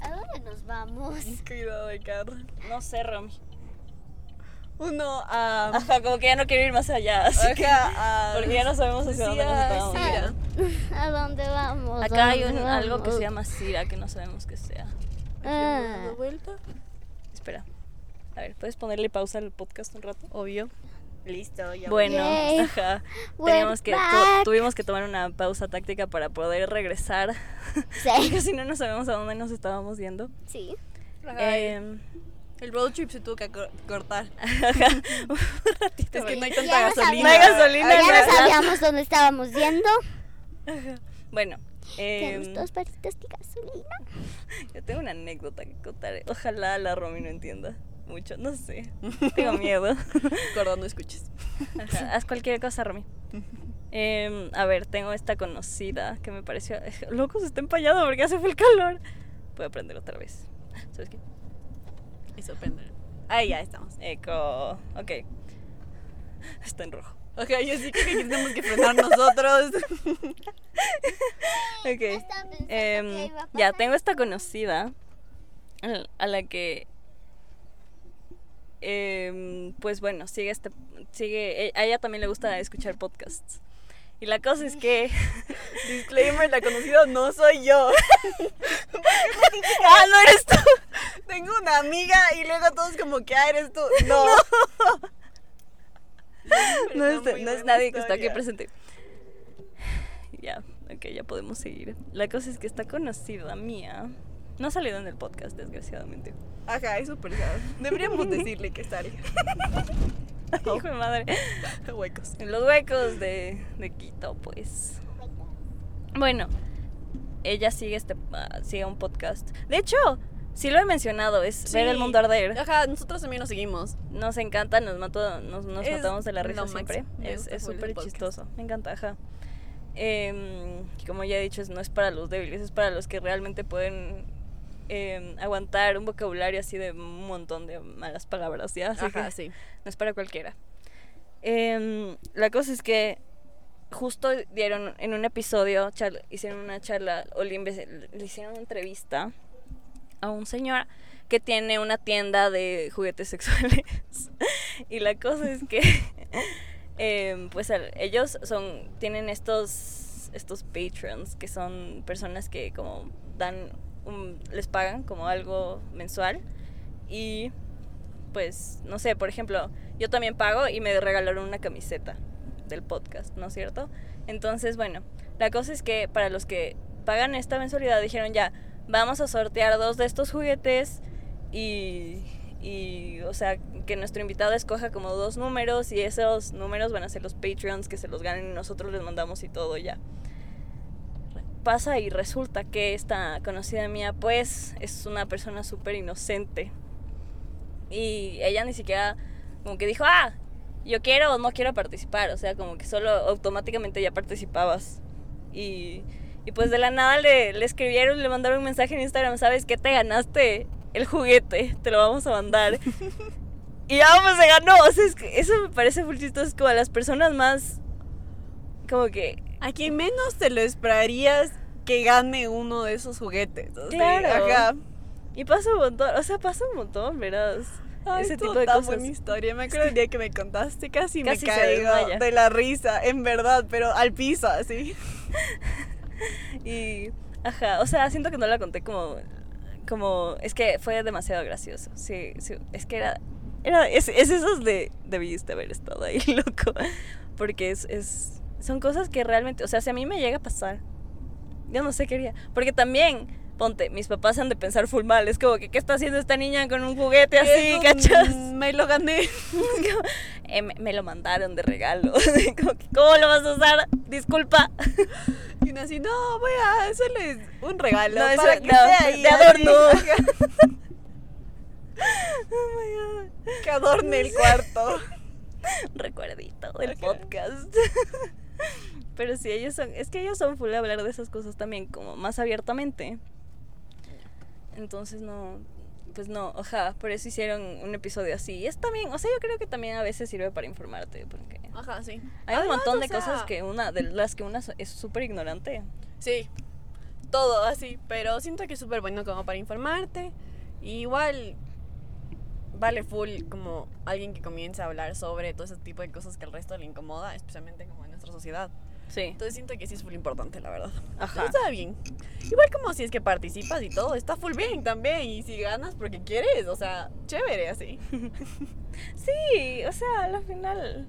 ¿A dónde nos vamos? Cuidado de carro. No sé, Romy. Uno a. Ajá, como que ya no quiero ir más allá. Así que, a. porque ya no sabemos hacia dónde nos yendo. ¿A dónde vamos? Acá hay ¿A un- algo que se vamos? llama Sira, que no sabemos qué sea. Ah. ¿Dando vuelta? Espera. A ver, ¿puedes ponerle pausa al podcast un rato? Obvio. Listo, ya. Bueno, Yay. ajá. Teníamos que, tu- back. tuvimos que tomar una pausa táctica para poder regresar. Sí. Porque si no, no sabemos a dónde nos estábamos yendo. Sí. Em, El road trip se tuvo que cor- cortar. Un ratito. Es que no hay tanta gasolina. No hay gasolina, Ya no sabíamos dónde estábamos yendo. Bueno, Tenemos em, dos barritas de gasolina. yo tengo una anécdota que contar. Ojalá la Romy no entienda mucho, no sé. Tengo miedo. Gordo, no escuches. Ajá, haz cualquier cosa, Romy. Em, a ver, tengo esta conocida que me pareció. Loco, se está empallado porque hace full calor. Voy a prender otra vez. ¿Sabes qué? Y sorprende. Ahí ya estamos. Eco. Ok. Está en rojo. Ok, yo sí creo que tenemos que frenar nosotros. Ok. Em, ya, tengo esta conocida a la que. em, pues bueno, sigue este. Sigue. e- A ella también le gusta escuchar podcasts. Y la cosa es que. Disclaimer, la conocida no soy yo. ¡Ah, no eres tú! Tengo una amiga y luego todos como que, ah, eres tú. No. No es, no es nadie que está aquí presente. Ya, ok, ya podemos seguir. La cosa es que esta conocida mía. No ha salido en el podcast, desgraciadamente. Ajá, es súper sad. Deberíamos decirle que sale. Hijo de madre. Huecos. En los huecos de, de Quito, pues. Bueno, ella sigue este ah, sigue un podcast. De hecho, sí lo he mencionado, es ver el Sí. mundo arder. Ajá, nosotros también nos seguimos. Nos encanta, nos mató, nos, nos Es matamos de la risa siempre. Es súper chistoso. Me encanta, ajá. Em, como ya he dicho, es- no es para los débiles, es para los que realmente pueden em, aguantar un vocabulario así de un montón de malas palabras, ¿ya? Así Ajá, que sí. no es para cualquiera. Em, la cosa es que justo dieron en un episodio, charla- hicieron una charla, o le, hicieron una entrevista a un señor que tiene una tienda de juguetes sexuales. y la cosa es que, em, pues ellos son, tienen estos, estos patrons, que son personas que como dan, les pagan como algo mensual. Y pues, no sé, por ejemplo, yo también pago y me regalaron una camiseta del podcast, ¿no es cierto? Entonces, bueno, la cosa es que para los que pagan esta mensualidad dijeron ya, vamos a sortear dos de estos juguetes y, y, o sea, que nuestro invitado escoja como dos números y esos números van a ser los Patreons que se los ganen y nosotros les mandamos y todo ya. Pasa y resulta que esta conocida mía pues es una persona súper inocente y ella ni siquiera como que dijo, ah, yo quiero o no quiero participar, o sea, como que solo automáticamente ya participabas. Y, y pues de la nada le, le escribieron, le mandaron un mensaje en Instagram, ¿sabes qué? Te ganaste el juguete, te lo vamos a mandar. y ya pues se ganó, o sea, es que eso me parece muy chistoso, es como a las personas más, como que, A quien menos te lo esperarías que gane uno de esos juguetes. o sea, Claro. Y pasa un montón, o sea, pasa un montón. Ay, Ese tipo de cosas. buena historia. Me acuerdo el día que me contaste, casi, Casi me caigo de la risa, en verdad, pero al piso, así. Y, ajá, o sea, siento que no la conté como, como, es que fue demasiado gracioso. Sí, sí, es que era, era, es, es esos de, debiste haber estado ahí, loco. Porque es, es, son cosas que realmente, o sea, si a mí me llega a pasar, yo no sé qué haría. Porque también, ponte, mis papás han de pensar full mal. Es como que, ¿qué está haciendo esta niña con un juguete así, Eso, cachas? Me lo gané. Como, eh, me, me lo mandaron de regalo. Como que, ¿Cómo lo vas a usar? Disculpa. Y uno así, no, voy a hacerles un regalo No, eso- para que no, ahí. de adorno. Oh my God. Que adorne el cuarto. Recuerdito del podcast. Pero sí, ellos son, es que ellos son full de hablar de esas cosas también como más abiertamente. Entonces no, pues no, ojalá, por eso hicieron un episodio así. Y es también, o sea, yo creo que también a veces sirve para informarte, porque Ajá, sí. hay un Además, montón o de sea, cosas que una, de las que una es súper ignorante. Sí, todo así, pero siento que es súper bueno como para informarte. Y igual vale full como alguien que comience a hablar sobre todo ese tipo de cosas que al resto le incomoda, especialmente como nuestra sociedad. Sí. Entonces siento que sí es full importante, la verdad. Ajá. Pero está bien. Igual como si es que participas y todo, está full bien también. Y si ganas porque quieres, o sea, chévere así. Sí, o sea, al final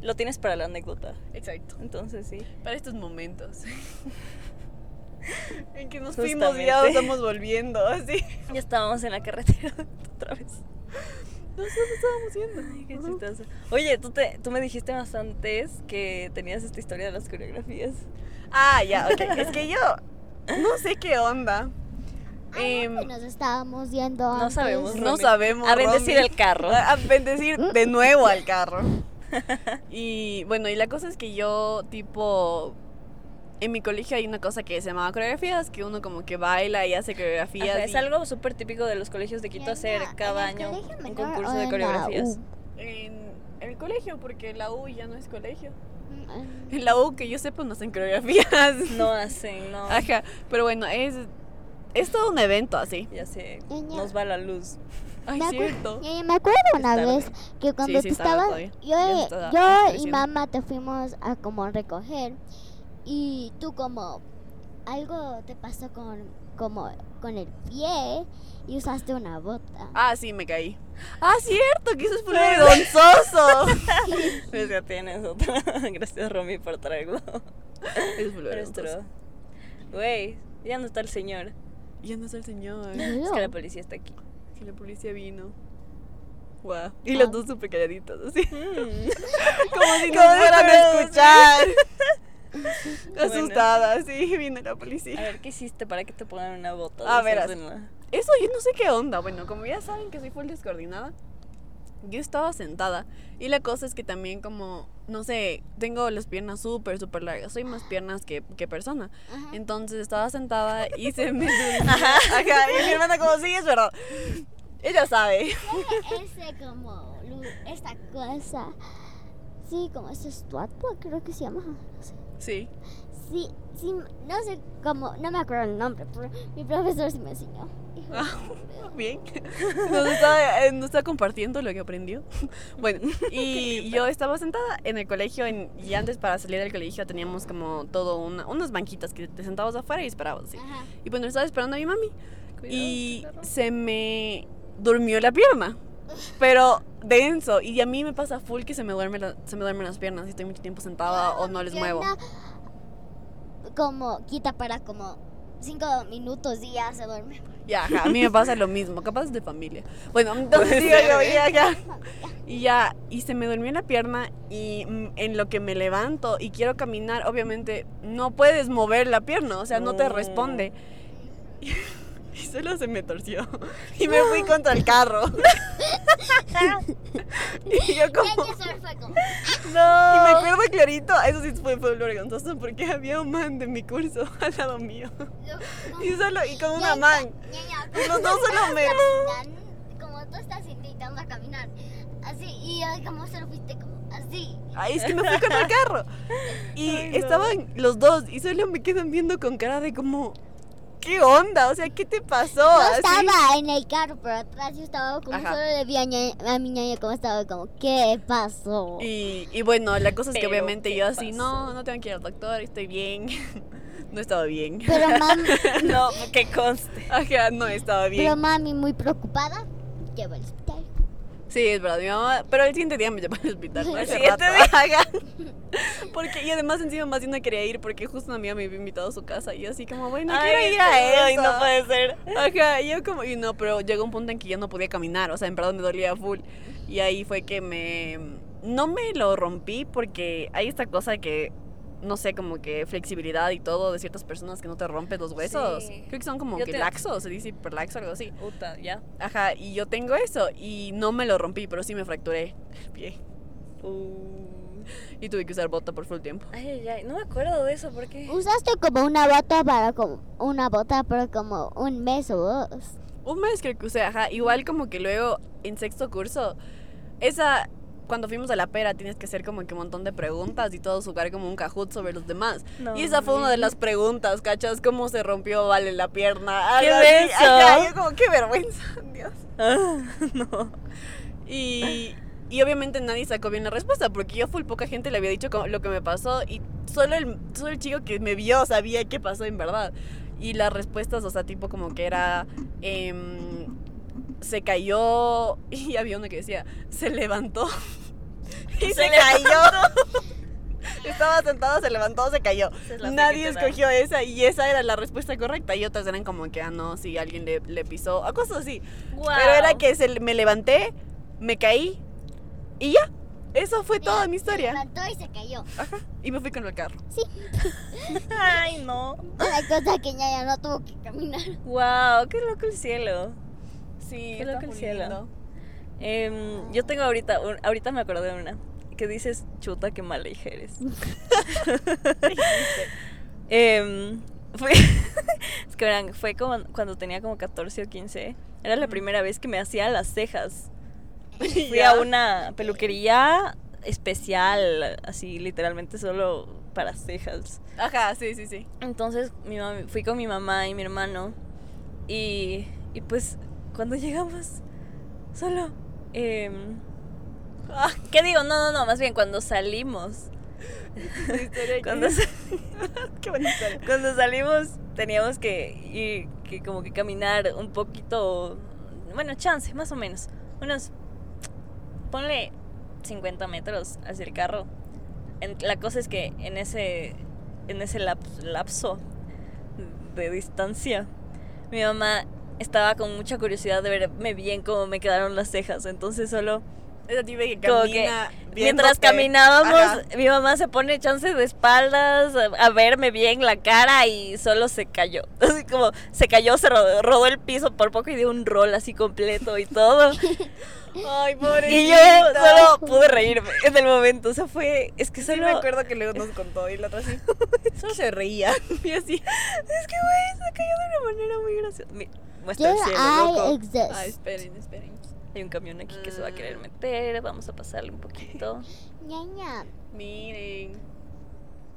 lo tienes para la anécdota. Exacto. Entonces sí. Para estos momentos. en que nos fuimos y ya estamos volviendo, así. Ya estábamos en la carretera otra vez. No sé dónde estábamos yendo. Ay, qué chistoso. Oye, tú, te, tú me dijiste más antes que tenías esta historia de las coreografías. Ah, ya, ok. Es que yo no sé qué onda. Ay, ¿dónde nos estábamos yendo no antes? sabemos. no sabemos. A bendecir Romy. el carro. A a bendecir de nuevo al carro. Y bueno, y la cosa es que yo, tipo. En mi colegio hay una cosa que se llamaba coreografías, que uno como que baila y hace coreografías. Ajá, es algo súper típico de los colegios de Quito ¿En hacer cada en el año colegio un concurso de coreografías. En, el colegio, porque la U ya no es colegio. Mm, En la U, que yo sepa, no hacen coreografías. No hacen, no. Ajá, pero bueno, es, es todo un evento así. Ya sé, nos va la luz. Ay, Me acu- cierto. Me acuerdo una tarde. vez que cuando sí, tú estabas, todavía. yo, yo y mamá te fuimos a como recoger y tú como algo te pasó con como con el pie y usaste una bota. Ah, sí, me caí. Ah, cierto, que eso es muy vergonzoso. Pues ya tienes otra. Gracias, Romy, por traerlo. Es vergonzoso. Güey, ya no está el señor. Ya no está el señor. Es que la policía está aquí. Que la policía vino. Wow. Y los Ah. dos súper calladitos, así. Mm. Como si nos fueran a fuéramos. Bueno. Asustada, sí, vino la A policía. ver, ¿qué hiciste para que te pongan una bota? de A la- Eso yo no sé qué onda. Bueno, como ya saben que soy full descoordinada, yo estaba sentada. Y la cosa es que también como, no sé, tengo las piernas súper, súper largas. Soy más piernas que, que persona. Ajá. Entonces estaba sentada y se me... Ajá, ajá. Y mi hermana como, sí, es verdad. Ella sabe. Ese como esta cosa. Sí, como esa estatua creo que se llama. No sé. Sí. Sí, sí, no sé cómo, no me acuerdo el nombre, pero mi profesor sí me enseñó. Ah. Bien. Nos está, eh, nos está compartiendo lo que aprendió. Bueno, y yo estaba sentada en el colegio en- y antes para salir del colegio teníamos como todo una, unas banquitas que te sentabas afuera y esperabas. así. Ajá. Y bueno, estaba esperando a mi mami Cuidado, y se me durmió la pierna. Pero denso. Y a mí me pasa full que se me, duerme la- se me duermen las piernas si estoy mucho tiempo sentada o no les muevo. Como quita para como cinco minutos y ya se duerme. Ya, ajá, a mí me pasa lo mismo, capaz es de familia. Bueno, entonces digo yo, ya, ya. Y ya, y se me durmió la pierna y mm, en lo que me levanto y quiero caminar, obviamente no puedes mover la pierna, o sea, no te responde. Y solo se me torció. Y me fui contra el carro. y yo como... como, Y me acuerdo clarito, eso sí fue, fue vergonzoso porque había un man de mi curso al lado mío. Y solo, y con una man. Y los dos solo me... Como tú estás intentando caminar, así, y como solo fuiste como así. Ay, es que me fui con el carro. Y Ay, no. estaban los dos y solo me quedan viendo con cara de como, ¿qué onda? O sea, ¿qué te pasó? Yo Así. estaba en el carro, pero atrás yo estaba como Ajá. solo le vi a, ña- a mi ñaña como estaba como, ¿qué pasó? Y, y bueno, la cosa es que obviamente ¿qué yo así, pasó? no, no tengo que ir al doctor, estoy bien. no estaba bien. Pero mami, No, que conste. Ajá, no estaba bien. pero mami muy preocupada, llevo al hospital. Sí, es verdad, mi mamá, pero el siguiente día me llevó al hospital. ¿no? El Hace siguiente rato. día. Porque, y además encima más bien no quería ir porque justo una amiga me había invitado a su casa y yo así como, bueno, quiero ir a eso. ay, no puede ser. Ajá, y yo como, y no, pero llegó un punto en que ya no podía caminar, o sea, en verdad me dolía full. Y ahí fue que me, no me lo rompí porque hay esta cosa que, no sé, como que flexibilidad y todo de ciertas personas que no te rompes los huesos. Sí. Creo que son como Yo que te- laxos, se dice hiperlaxo, algo así. Puta, ya. Ajá, y yo tengo eso y no me lo rompí, pero sí me fracturé el pie. Uh. Y tuve que usar bota por full tiempo. Ay, ay, ay. No me acuerdo de eso, ¿por qué? Usaste como una bota para como una bota por como un mes o dos. Un mes creo que usé, ajá. Igual como que luego en sexto curso, esa, cuando fuimos a la pera tienes que hacer como que un montón de preguntas y todo jugar como un cajut sobre los demás. No, y esa fue una de las preguntas, ¿cachas? ¿Cómo se rompió Vale la pierna? ¡Qué! Ajá, yo como, qué vergüenza, Dios. Ah, no. Y, y obviamente nadie sacó bien la respuesta porque yo full poca gente le había dicho lo que me pasó y solo el, solo el chico que me vio sabía qué pasó en verdad. Y las respuestas, o sea, tipo como que era... em, se cayó y había una que decía, se levantó. y se, Se cayó. Estaba sentado, se levantó, se cayó. Es Nadie da. escogió esa y esa era la respuesta correcta. Y otras eran como que, ah, no, si alguien le, le pisó, a cosas así. Pero era que se, me levanté, me caí y ya. Eso fue toda mi Se historia. levantó y se cayó. Ajá. Y me fui con el carro. Ay, no. La cosa que ya, ya no tuvo que caminar. Wow, qué loco el cielo. Sí, Qué loco el cielo. Em, yo tengo ahorita, un- ahorita me acordé de una, que dices, chuta, qué mala hija eres. Em, fue, es que verán, fue como cuando tenía como 14 o 15. Era la primera vez que me hacía las cejas. Fui a una peluquería especial, así literalmente solo para cejas. Ajá, sí, sí, sí. Entonces mi mami- fui con mi mamá y mi hermano y, y pues cuando llegamos solo... em, ah, ¿Qué digo? No, no, no, más bien cuando salimos. Cuando, sa- Qué cuando salimos teníamos que ir, que como que caminar un poquito, bueno, chance, más o menos. Unos, ponle 50 metros hacia el carro. En- la cosa es que en ese, en ese laps- lapso de distancia, mi mamá estaba con mucha curiosidad de verme bien cómo me quedaron las cejas. Entonces solo Esa tipa que camina mientras caminábamos, Ajá. mi mamá se pone chance de espaldas a, a verme bien la cara y solo se cayó. Así como se cayó, se rodó, rodó el piso por poco y dio un rol así completo y todo. Ay, pobrecita. y yo solo pude reírme en el momento. O sea, fue. Es que Sí, solo. me acuerdo que luego nos contó y la otra así. Solo se reía. Y así. Es que, güey, se cayó de una manera muy graciosa. Mi- Muestra el cielo, I loco. exist. Ah, esperen, esperen. Hay un camión aquí que se va a querer Ah. meter. Vamos a pasarle un poquito. Ña, Ña. Miren.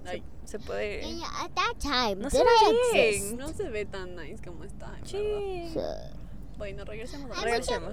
Ay, Se puede. Ña, Ña, At that time, No did se I ve exist? no se ve tan nice como está. en verdad. Sí. Bueno, regresemos Regresemos.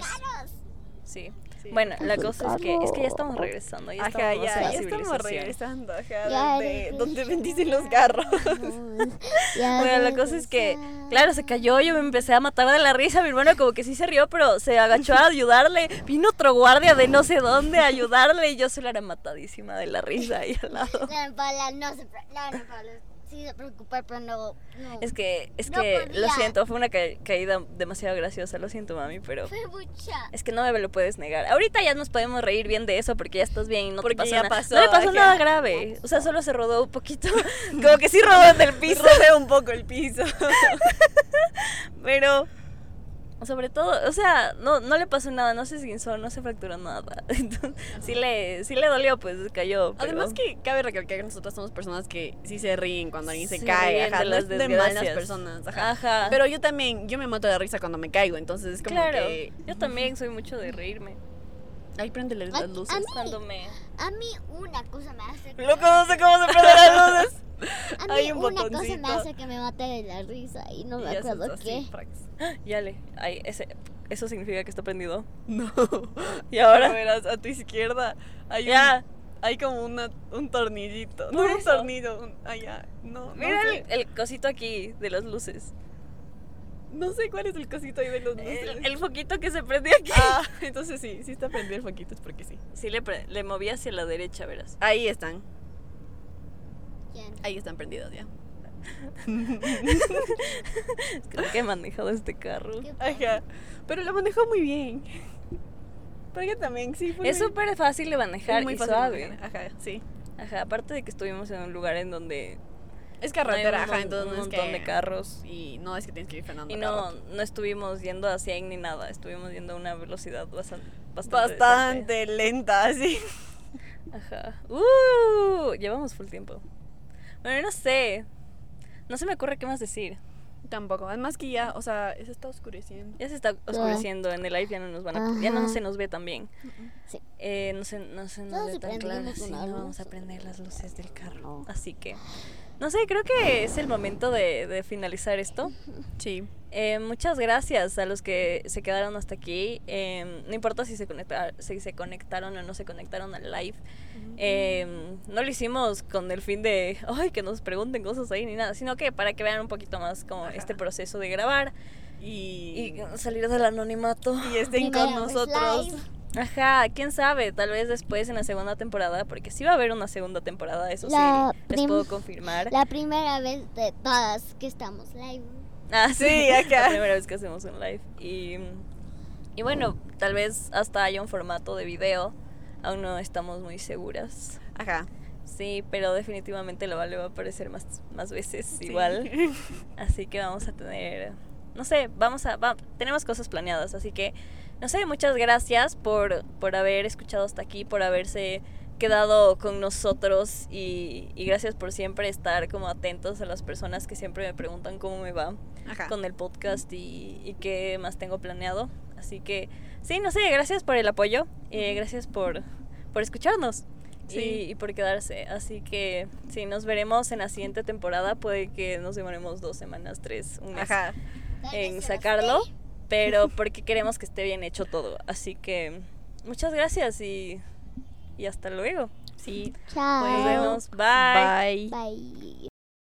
Sí. Sí. Bueno, la Muchos cosa es que, es que ya estamos regresando. Ya Ajá, estamos ya, la ya estamos regresando, ajá, Ya donde bendicen los carros. Ya Bueno, la cosa es que, claro, se cayó, yo me empecé a matar de la risa, mi hermano como que sí se rió, pero se agachó a ayudarle, vino otro guardia de no sé dónde a ayudarle y yo solo era matadísima de la risa ahí al lado. La Paula no se la Paula sí se preocupa, pero no. no. Es que, es No que, lo siento, fue una ca- caída demasiado graciosa, lo siento mami, pero... Fue mucha. Es que no me lo puedes negar. Ahorita ya nos podemos reír bien de eso porque ya estás bien y no Porque te pasó ya nada. pasó, no le pasó nada grave. O sea, solo se rodó un poquito. Como que sí rodó en el piso. Rodea un poco el piso. Pero sobre todo, o sea, no, no le pasó nada, no se esguinzó, no se fracturó nada. Entonces, sí le, sí le dolió, pues cayó. pero- Además que cabe recalcar que nosotros somos personas que sí se ríen cuando alguien se, Se cae, ajá, de las de malas personas, ajá. Ajá. Pero yo también, yo me mato de risa cuando me caigo, entonces es como claro, que... yo también soy mucho de reírme. Ay, préndele A- las a luces. mí- Cuando me... A mí una cosa me hace. que- Loco, no sé cómo se prenden las luces. A mí Hay un una cosa me hace que me mate de la risa y no me acuerdo qué. Ya le, ay, ese, eso significa que está prendido. No. Y ahora, verás, a tu izquierda hay ya, un, hay como una, un tornillito. No un tornillo, un- allá. No, no mira sé. el, el cosito aquí de las luces. No sé cuál es el cosito ahí de los luces. El, el foquito que se prendió aquí. Ah, entonces sí, sí está prendido el foquito, es porque sí. Sí, le, pre- le moví hacia la derecha, verás. Ahí están, ahí están prendidos ya. Es que he manejado este carro. Ajá. Pero lo manejó muy bien. Pero yo también, sí. Fue Es muy- súper fácil de manejar muy y fácil suave. manejar. Ajá, sí. Ajá, aparte de que estuvimos en un lugar en donde Es no carretera, un, ajá, entonces un no es montón que... de carros. Y no es que tienes que ir frenando Y no, no estuvimos yendo a 100 ni nada, estuvimos yendo a una velocidad bastante... Bastante. Bastante lenta, así. Ajá. Uh, llevamos full tiempo. Bueno, no sé. No se me ocurre qué más decir. Tampoco. Además que ya, o sea, se está oscureciendo. Ya se está oscureciendo, en el live ya no nos van a... Ya no Ajá. se nos ve tan bien. Sí. Eh, no se, no se nos ve si tan claro. Sí, no vamos a prender las luces del carro. No. Así que... No sé, creo que es el momento de, de finalizar esto. Sí. Eh, muchas gracias a los que se quedaron hasta aquí. Eh, no importa si se, conectar, si se conectaron o no se conectaron al live. Eh, no lo hicimos con el fin de ay, que nos pregunten cosas ahí ni nada, sino que para que vean un poquito más como Ajá. este proceso de grabar Y, y salir del anonimato. y estén con nosotros. live. Ajá, quién sabe, tal vez después en la segunda temporada, porque sí va a haber una segunda temporada, eso La sí, les puedo confirmar. La primera vez de todas que estamos live. Ah, sí, Sí, acá. La primera vez que hacemos un live. Y, Y bueno, tal vez hasta haya un formato de video. Aún no estamos muy seguras. Ajá. Sí, pero definitivamente lo vale va a aparecer más, más veces Sí. igual. Así que vamos a tener, no sé, vamos a, va- tenemos cosas planeadas, así que, no sé, muchas gracias por, por haber escuchado hasta aquí, por haberse quedado con nosotros y, y gracias por siempre estar como atentos a las personas que siempre me preguntan cómo me va Ajá. con el podcast y, y qué más tengo planeado. Así que, sí, no sé, gracias por el apoyo, eh, gracias por, por escucharnos Sí. y, y por quedarse. Así que, sí, nos veremos en la siguiente temporada. Puede que nos demoremos dos semanas, tres, un mes Ajá. En sacarlo. Pero porque queremos que esté bien hecho todo. Así que, muchas gracias y, y hasta luego. Sí. Chao. Nos vemos. Bye. Bye. Bye.